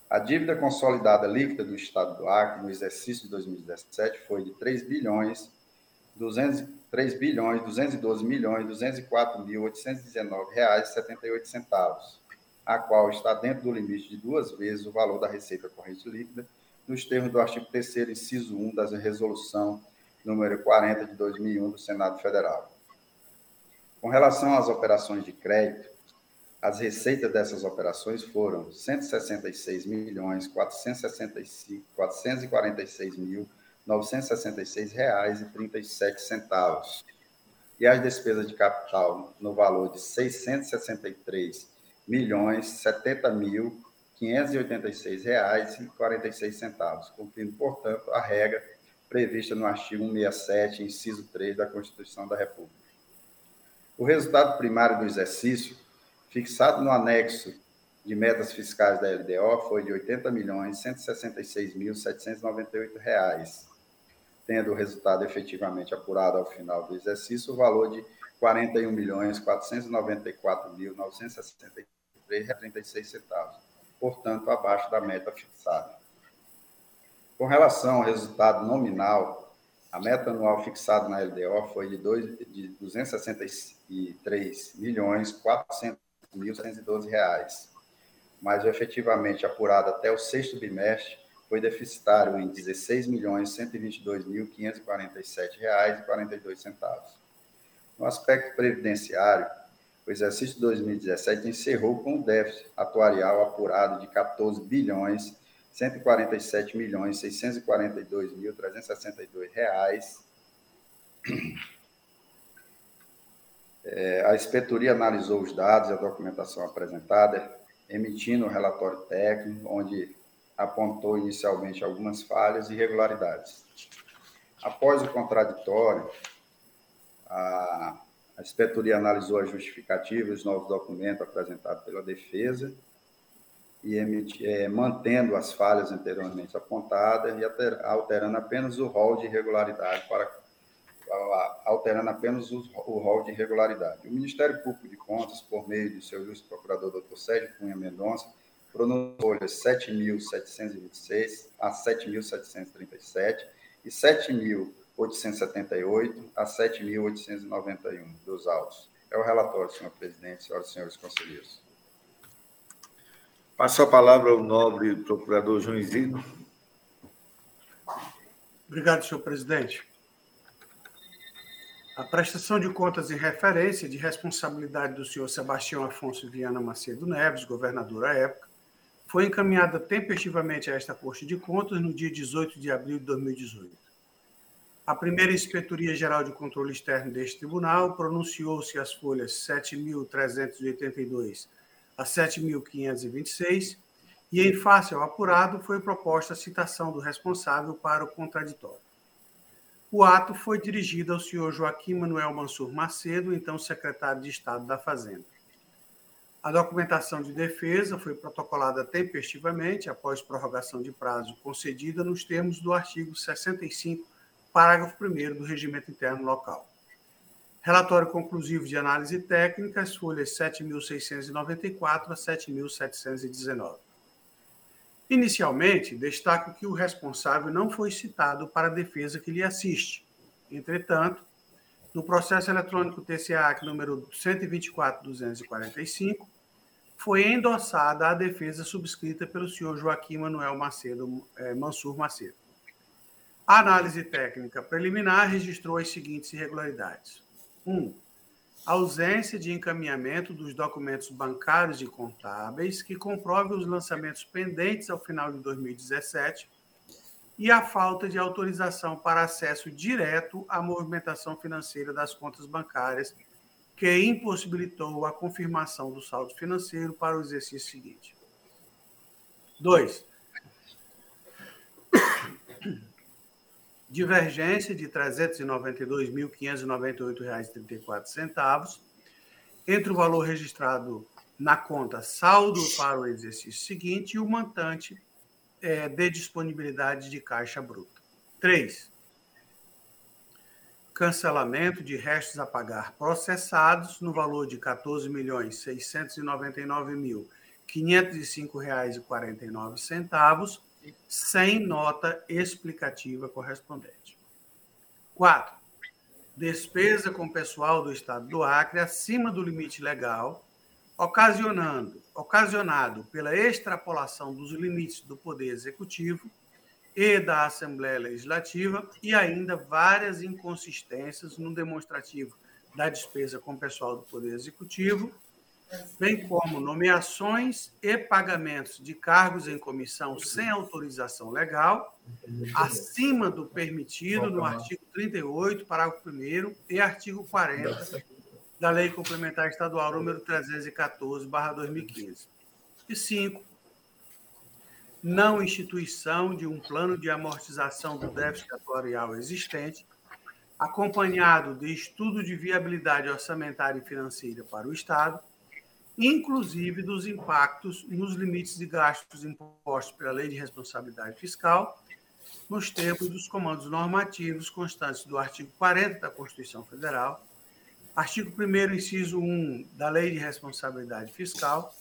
A dívida consolidada líquida do Estado do Acre no exercício de 2017 foi de 3 bilhões 200, 3 bilhões 212 milhões 204 mil 819 reais 78 centavos, a qual está dentro do limite de duas vezes o valor da receita corrente líquida, nos termos do artigo 3 inciso 1 da resolução número 40 de 2001 do Senado Federal. Com relação às operações de crédito, as receitas dessas operações foram 166 milhões 465, 446 mil 966 reais e 37 centavos. As despesas de capital no valor de 663 milhões 70 mil 586 reais e 46 centavos, cumprindo, portanto, a regra prevista no artigo 167, inciso 3 da Constituição da República. O resultado primário do exercício, fixado no anexo de metas fiscais da LDO, foi de 80.166.798 reais, tendo o resultado efetivamente apurado ao final do exercício o valor de R$ 41.494.963,36 portanto, abaixo da meta fixada. Com relação ao resultado nominal, a meta anual fixada na LDO foi de, dois, de 263 milhões 400 mil reais, mas efetivamente apurado até o sexto bimestre foi deficitário em 16 milhões 122 mil 547 reais e 42 centavos. No aspecto previdenciário, o exercício de 2017 encerrou com déficit atuarial apurado de 14 bilhões 147 milhões 642 mil 362 reais. É, a inspetoria analisou os dados e a documentação apresentada, emitindo o um relatório técnico, onde apontou inicialmente algumas falhas e irregularidades. Após o contraditório, a a inspetoria analisou a justificativa e os novos documentos apresentados pela defesa e emiti, é, mantendo as falhas anteriormente apontadas e alterando apenas o rol de irregularidade para alterando apenas o, o rol de irregularidade. O Ministério Público de Contas, por meio do seu juiz procurador Dr. Sérgio Cunha Mendonça, pronunciou 7.726 a 7.737 e 7.000 878 a 7.891 dos autos. É o relatório, senhor presidente, senhoras e senhores conselheiros. Passo a palavra ao nobre procurador João Isidro. Obrigado, senhor presidente. A prestação de contas em referência de responsabilidade do senhor Sebastião Afonso Viana Macedo Neves, governador à época, foi encaminhada tempestivamente a esta Corte de Contas no dia 18 de abril de 2018. A primeira Inspetoria Geral de Controle Externo deste tribunal pronunciou-se as folhas 7.382 a 7.526 e, em face ao apurado, foi proposta a citação do responsável para o contraditório. O ato foi dirigido ao senhor Joaquim Manuel Mansur Macedo, então secretário de Estado da Fazenda. A documentação de defesa foi protocolada tempestivamente após prorrogação de prazo concedida nos termos do artigo 65 parágrafo 1 do Regimento Interno Local. Relatório conclusivo de análise técnica, as folhas 7.694 a 7.719. Inicialmente, destaco que o responsável não foi citado para a defesa que lhe assiste. Entretanto, no processo eletrônico TCA número 124.245, foi endossada a defesa subscrita pelo senhor Joaquim Manuel Macedo, eh, Mansur Macedo. A análise técnica preliminar registrou as seguintes irregularidades: 1. Um, ausência de encaminhamento dos documentos bancários e contábeis que comprovem os lançamentos pendentes ao final de 2017 e a falta de autorização para acesso direto à movimentação financeira das contas bancárias, que impossibilitou a confirmação do saldo financeiro para o exercício seguinte. 2 divergência de R$ 392.598,34 entre o valor registrado na conta saldo para o exercício seguinte e o montante é, de disponibilidade de caixa bruta. 3. Cancelamento de restos a pagar processados no valor de R$ 14.699.505,49 sem nota explicativa correspondente. 4. Despesa com pessoal do Estado do Acre acima do limite legal, ocasionando, ocasionado pela extrapolação dos limites do Poder Executivo e da Assembleia Legislativa e ainda várias inconsistências no demonstrativo da despesa com pessoal do Poder Executivo bem como nomeações e pagamentos de cargos em comissão sem autorização legal, acima do permitido no artigo 38, parágrafo 1 e artigo 40 da Lei Complementar Estadual número 314/2015. E cinco, não instituição de um plano de amortização do déficit atuarial existente, acompanhado de estudo de viabilidade orçamentária e financeira para o Estado, inclusive dos impactos nos limites de gastos impostos pela Lei de Responsabilidade Fiscal, nos termos dos comandos normativos constantes do artigo 40 da Constituição Federal, artigo 1 inciso 1 da Lei de Responsabilidade Fiscal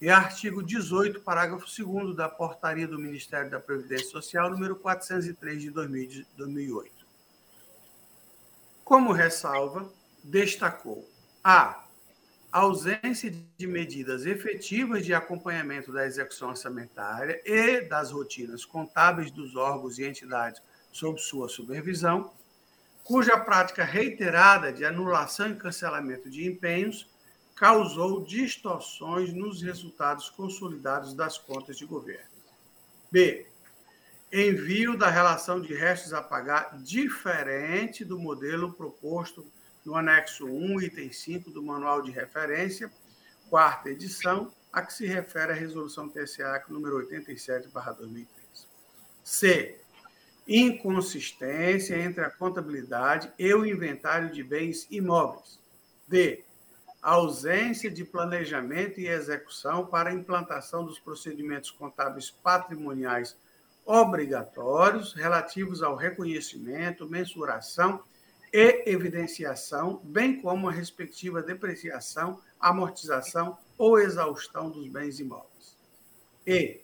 e artigo 18, parágrafo 2 da Portaria do Ministério da Previdência Social, número 403 de 2008. Como ressalva, destacou a ausência de medidas efetivas de acompanhamento da execução orçamentária e das rotinas contábeis dos órgãos e entidades sob sua supervisão, cuja prática reiterada de anulação e cancelamento de empenhos causou distorções nos resultados consolidados das contas de governo. B. Envio da relação de restos a pagar diferente do modelo proposto no anexo 1, item 5 do Manual de Referência, quarta edição, a que se refere a resolução TSA número 87, 2003. C. Inconsistência entre a contabilidade e o inventário de bens imóveis. D. Ausência de planejamento e execução para a implantação dos procedimentos contábeis patrimoniais obrigatórios relativos ao reconhecimento, mensuração e evidenciação, bem como a respectiva depreciação, amortização ou exaustão dos bens imóveis. E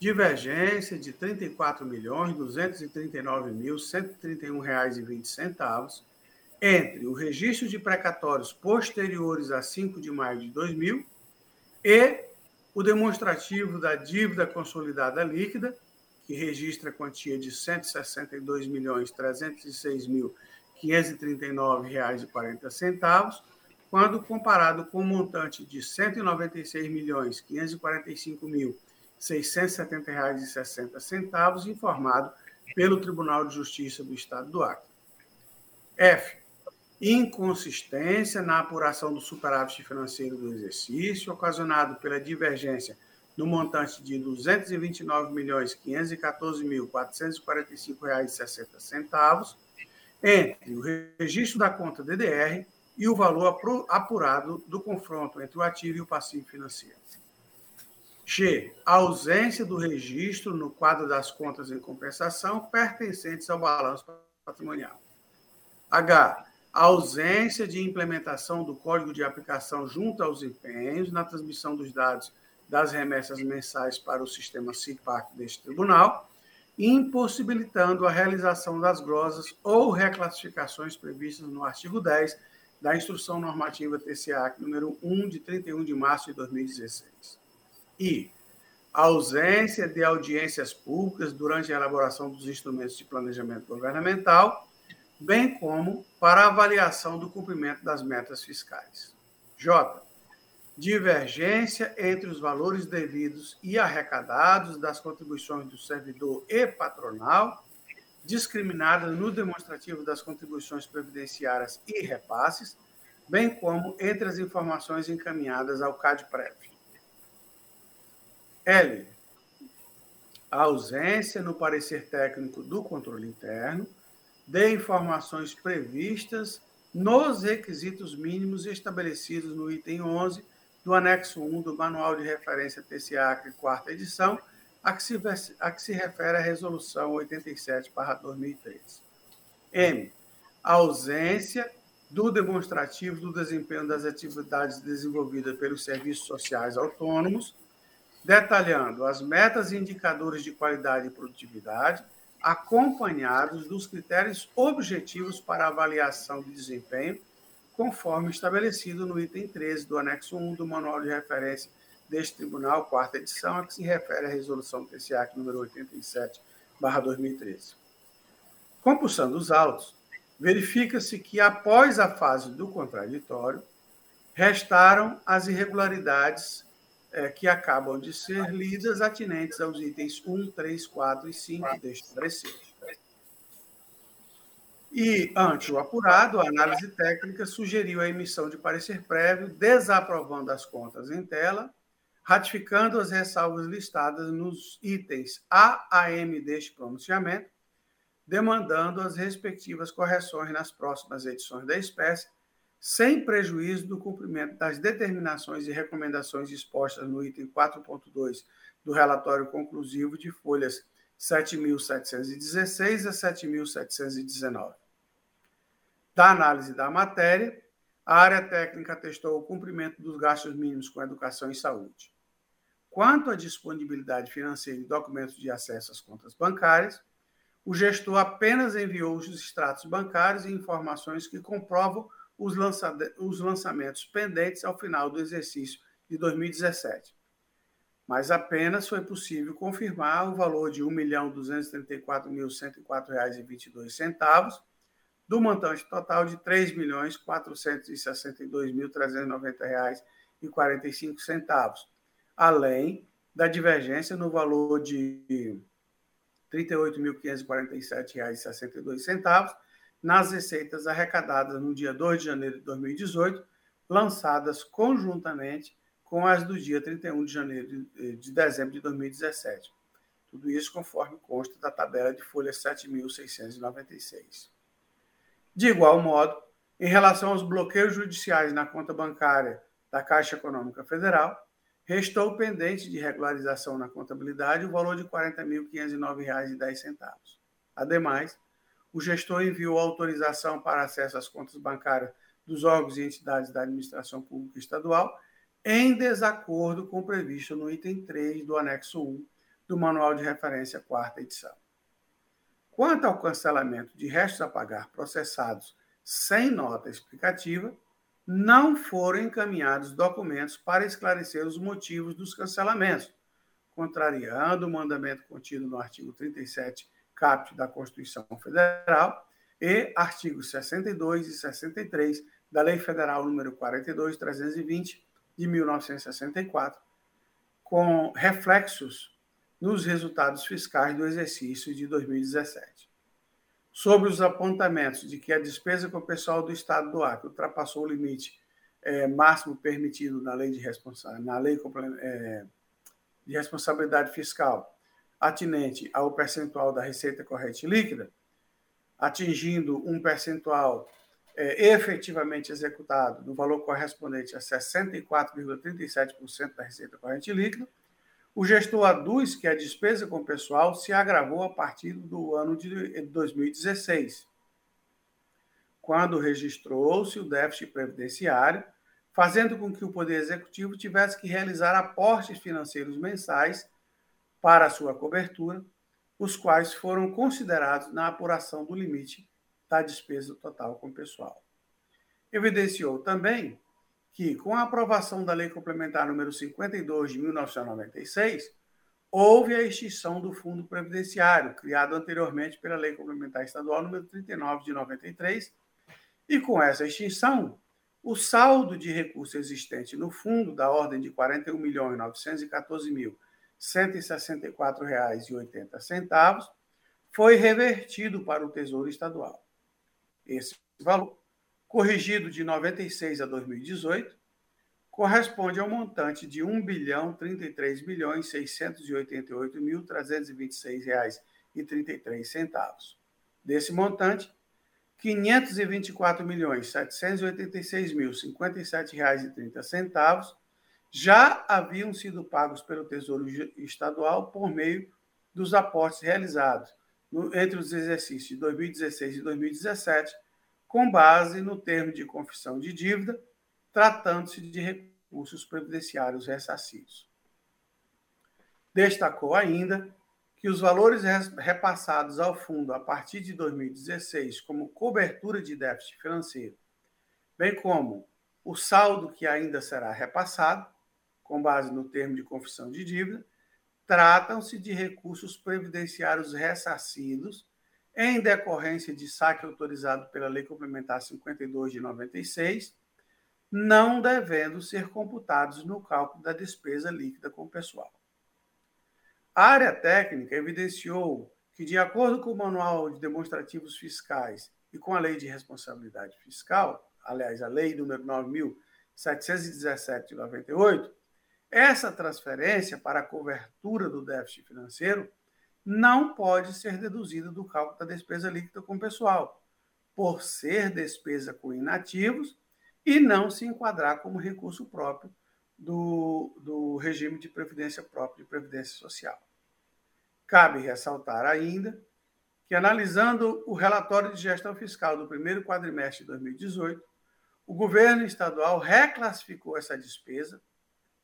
divergência de R$ 34.239.131,20 entre o registro de precatórios posteriores a 5 de maio de 2000 e o demonstrativo da dívida consolidada líquida que registra a quantia de R$ 162.306.539,40, quando comparado com o montante de R$ 196.545.670,60 informado pelo Tribunal de Justiça do Estado do Acre. F. Inconsistência na apuração do superávit financeiro do exercício, ocasionado pela divergência no montante de R$ 229.514.445,60 entre o registro da conta DDR e o valor apurado do confronto entre o ativo e o passivo financeiro. G. Ausência do registro no quadro das contas em compensação pertencentes ao balanço patrimonial. H. A ausência de implementação do código de aplicação junto aos empenhos na transmissão dos dados das remessas mensais para o sistema CIPAC deste tribunal, impossibilitando a realização das glosas ou reclassificações previstas no artigo 10 da Instrução Normativa TCA número 1 de 31 de março de 2016. E a ausência de audiências públicas durante a elaboração dos instrumentos de planejamento governamental, bem como para avaliação do cumprimento das metas fiscais. J divergência entre os valores devidos e arrecadados das contribuições do servidor e patronal, discriminada no demonstrativo das contribuições previdenciárias e repasses, bem como entre as informações encaminhadas ao CADPREV. L. A ausência no parecer técnico do controle interno de informações previstas nos requisitos mínimos estabelecidos no item 11 do anexo 1 do Manual de Referência TCAC, quarta edição, a que, se, a que se refere a Resolução 87-2003. M. A ausência do demonstrativo do desempenho das atividades desenvolvidas pelos serviços sociais autônomos, detalhando as metas e indicadores de qualidade e produtividade, acompanhados dos critérios objetivos para avaliação de desempenho conforme estabelecido no item 13 do anexo 1 do Manual de Referência deste Tribunal, quarta edição, a que se refere à resolução TCA número 87, 2013. Compulsando os autos, verifica-se que, após a fase do contraditório, restaram as irregularidades é, que acabam de ser lidas atinentes aos itens 1, 3, 4 e 5 deste parecer. E, ante o apurado, a análise técnica sugeriu a emissão de parecer prévio, desaprovando as contas em tela, ratificando as ressalvas listadas nos itens A a M deste pronunciamento, demandando as respectivas correções nas próximas edições da espécie, sem prejuízo do cumprimento das determinações e recomendações expostas no item 4.2 do relatório conclusivo de folhas 7.716 a 7.719. Da análise da matéria, a área técnica testou o cumprimento dos gastos mínimos com educação e saúde. Quanto à disponibilidade financeira e documentos de acesso às contas bancárias, o gestor apenas enviou os extratos bancários e informações que comprovam os, lança os lançamentos pendentes ao final do exercício de 2017 mas apenas foi possível confirmar o valor de R$ 1.234.104,22 do montante total de R$ 3.462.390,45, além da divergência no valor de R$ 38.547,62 nas receitas arrecadadas no dia 2 de janeiro de 2018, lançadas conjuntamente com as do dia 31 de janeiro de dezembro de 2017. Tudo isso conforme consta da tabela de folha 7.696. De igual modo, em relação aos bloqueios judiciais na conta bancária da Caixa Econômica Federal, restou pendente de regularização na contabilidade o valor de R$ 40.509,10. Ademais, o gestor enviou autorização para acesso às contas bancárias dos órgãos e entidades da administração pública estadual em desacordo com o previsto no item 3 do anexo 1 do Manual de Referência, quarta edição. Quanto ao cancelamento de restos a pagar processados sem nota explicativa, não foram encaminhados documentos para esclarecer os motivos dos cancelamentos, contrariando o mandamento contido no artigo 37, caput da Constituição Federal e artigos 62 e 63 da Lei Federal número 42320 de 1964, com reflexos nos resultados fiscais do exercício de 2017. Sobre os apontamentos de que a despesa com o pessoal do Estado do Acre ultrapassou o limite é, máximo permitido na lei, de, responsa na lei é, de responsabilidade fiscal atinente ao percentual da receita corrente líquida, atingindo um percentual é, efetivamente executado no valor correspondente a 64,37% da receita corrente líquida, o gestor aduz que a despesa com pessoal se agravou a partir do ano de 2016, quando registrou-se o déficit previdenciário, fazendo com que o Poder Executivo tivesse que realizar aportes financeiros mensais para sua cobertura, os quais foram considerados na apuração do limite da despesa total com pessoal. Evidenciou também que, com a aprovação da Lei Complementar número 52 de 1996, houve a extinção do Fundo Previdenciário, criado anteriormente pela Lei Complementar Estadual número 39 de 93, e com essa extinção, o saldo de recurso existente no fundo, da ordem de R$ 41.914.164,80, foi revertido para o Tesouro Estadual. Esse valor, corrigido de 96 a 2018, corresponde ao montante de R$ 1 bilhão 33 bilhões 688 mil 326 reais e 33 centavos. Desse montante, 524 milhões 786 mil 57 reais e 30 centavos já haviam sido pagos pelo Tesouro Estadual por meio dos aportes realizados no, entre os exercícios de 2016 e 2017, com base no termo de confissão de dívida, tratando-se de recursos previdenciários ressarcidos. Destacou ainda que os valores repassados ao fundo a partir de 2016 como cobertura de déficit financeiro, bem como o saldo que ainda será repassado, com base no termo de confissão de dívida, tratam-se de recursos previdenciários ressarcidos em decorrência de saque autorizado pela Lei Complementar 52 de 96, não devendo ser computados no cálculo da despesa líquida com o pessoal. A área técnica evidenciou que, de acordo com o Manual de Demonstrativos Fiscais e com a Lei de Responsabilidade Fiscal, aliás, a Lei número 9.717 de 98, essa transferência para a cobertura do déficit financeiro não pode ser deduzida do cálculo da despesa líquida com pessoal, por ser despesa com inativos e não se enquadrar como recurso próprio do, do regime de previdência própria de previdência social. Cabe ressaltar ainda que, analisando o relatório de gestão fiscal do primeiro quadrimestre de 2018, o governo estadual reclassificou essa despesa,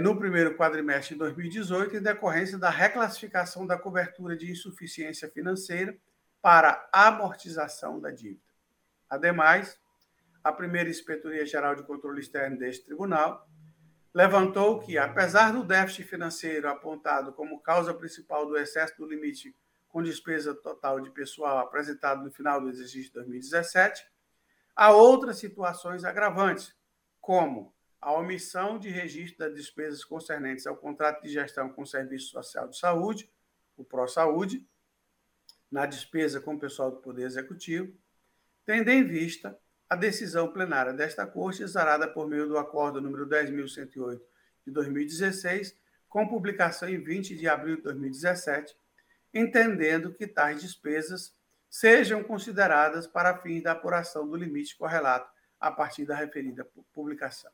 no primeiro quadrimestre de 2018 em decorrência da reclassificação da cobertura de insuficiência financeira para amortização da dívida. Ademais, a primeira Inspetoria Geral de Controle Externo deste tribunal levantou que, apesar do déficit financeiro apontado como causa principal do excesso do limite com despesa total de pessoal apresentado no final do exercício de 2017, há outras situações agravantes, como a omissão de registro das despesas concernentes ao contrato de gestão com o Serviço Social de Saúde, o ProSaúde, na despesa com o pessoal do Poder Executivo, tendo em vista a decisão plenária desta Corte, exarada por meio do Acordo número 10.108 de 2016, com publicação em 20 de abril de 2017, entendendo que tais despesas sejam consideradas para fins da apuração do limite correlato a partir da referida publicação.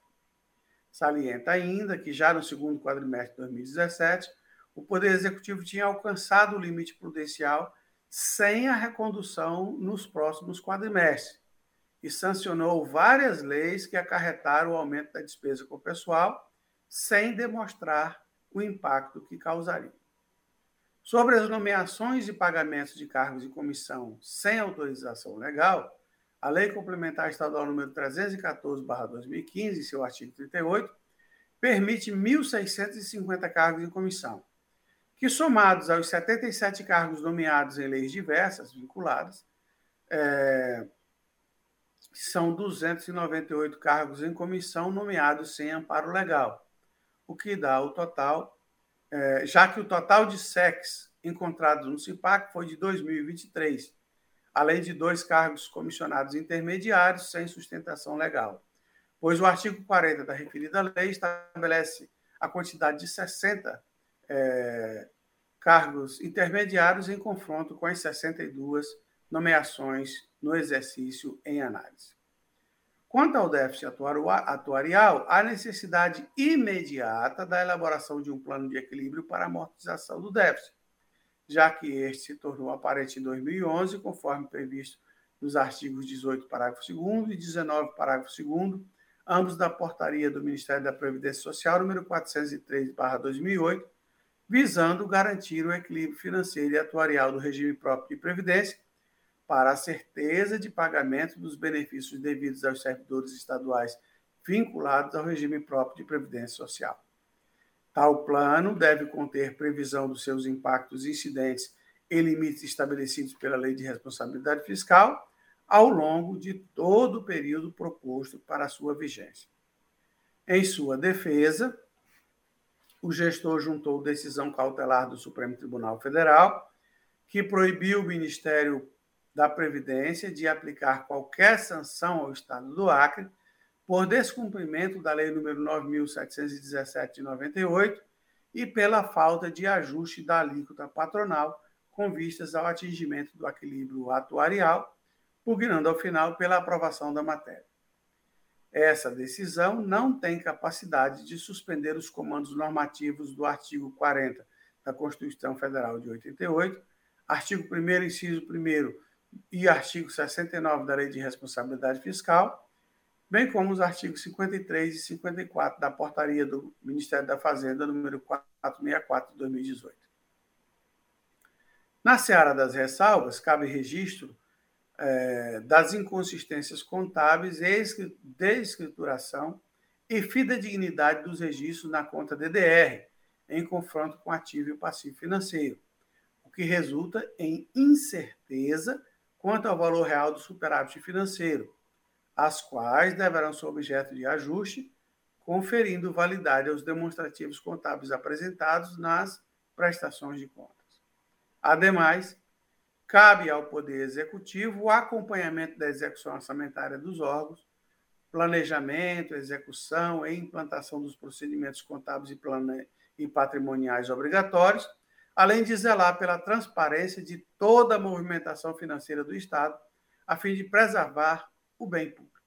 Salienta ainda que já no segundo quadrimestre de 2017, o Poder Executivo tinha alcançado o limite prudencial sem a recondução nos próximos quadrimestres e sancionou várias leis que acarretaram o aumento da despesa com o pessoal sem demonstrar o impacto que causaria. Sobre as nomeações e pagamentos de cargos de comissão sem autorização legal, a Lei Complementar Estadual número 314/2015, seu artigo 38, permite 1.650 cargos em comissão, que somados aos 77 cargos nomeados em leis diversas vinculadas, é, são 298 cargos em comissão nomeados sem amparo legal, o que dá o total é, já que o total de SECs encontrados no CIPAC foi de 2023, além de dois cargos comissionados intermediários sem sustentação legal, pois o artigo 40 da referida lei estabelece a quantidade de 60 é, cargos intermediários em confronto com as 62 nomeações no exercício em análise. Quanto ao déficit atuarial, há necessidade imediata da elaboração de um plano de equilíbrio para amortização do déficit, já que este se tornou aparente em 2011, conforme previsto nos artigos 18, parágrafo 2 e 19, parágrafo 2, ambos da portaria do Ministério da Previdência Social número 403/2008, visando garantir o equilíbrio financeiro e atuarial do regime próprio de previdência para a certeza de pagamento dos benefícios devidos aos servidores estaduais vinculados ao regime próprio de previdência social. Tal plano deve conter previsão dos seus impactos incidentes e limites estabelecidos pela Lei de Responsabilidade Fiscal ao longo de todo o período proposto para sua vigência. Em sua defesa, o gestor juntou decisão cautelar do Supremo Tribunal Federal, que proibiu o Ministério da Previdência de aplicar qualquer sanção ao Estado do Acre por descumprimento da Lei nº 9.717 de 98 e pela falta de ajuste da alíquota patronal com vistas ao atingimento do equilíbrio atuarial, pugnando ao final pela aprovação da matéria. Essa decisão não tem capacidade de suspender os comandos normativos do artigo 40 da Constituição Federal de 88, artigo 1 inciso 1 e artigo 69 da Lei de Responsabilidade Fiscal, bem como os artigos 53 e 54 da Portaria do Ministério da Fazenda, número 464 de 2018. Na seara das ressalvas, cabe registro é, das inconsistências contábeis e de escrituração e fidedignidade dos registros na conta DDR, em confronto com ativo e passivo financeiro, o que resulta em incerteza quanto ao valor real do superávit financeiro, as quais deverão ser objeto de ajuste, conferindo validade aos demonstrativos contábeis apresentados nas prestações de contas. Ademais, cabe ao Poder Executivo o acompanhamento da execução orçamentária dos órgãos, planejamento, execução e implantação dos procedimentos contábeis e, plane... e patrimoniais obrigatórios, além de zelar pela transparência de toda a movimentação financeira do Estado, a fim de preservar o bem público.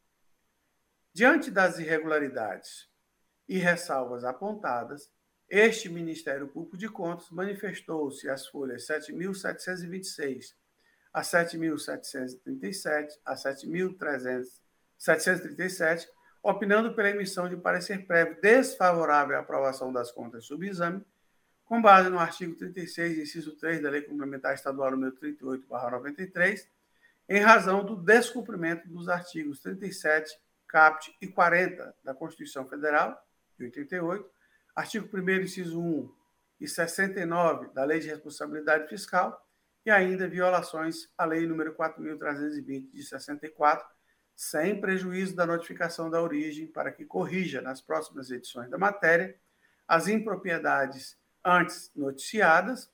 Diante das irregularidades e ressalvas apontadas, este Ministério Público de Contas manifestou-se às folhas 7.726 a 7.737 a 7.737, opinando pela emissão de parecer prévio desfavorável à aprovação das contas subexame, com base no artigo 36, inciso 3 da Lei Complementar Estadual número 38/93, em razão do descumprimento dos artigos 37, caput e 40 da Constituição Federal de 88, artigo 1 inciso 1 e 69 da Lei de Responsabilidade Fiscal e ainda violações à Lei número 4320 de 64, sem prejuízo da notificação da origem para que corrija nas próximas edições da matéria as impropriedades antes noticiadas,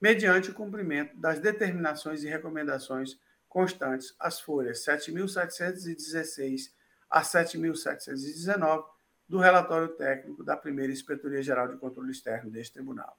mediante o cumprimento das determinações e recomendações constantes às folhas 7.716 a 7.719 do relatório técnico da primeira Inspetoria Geral de Controle Externo deste tribunal.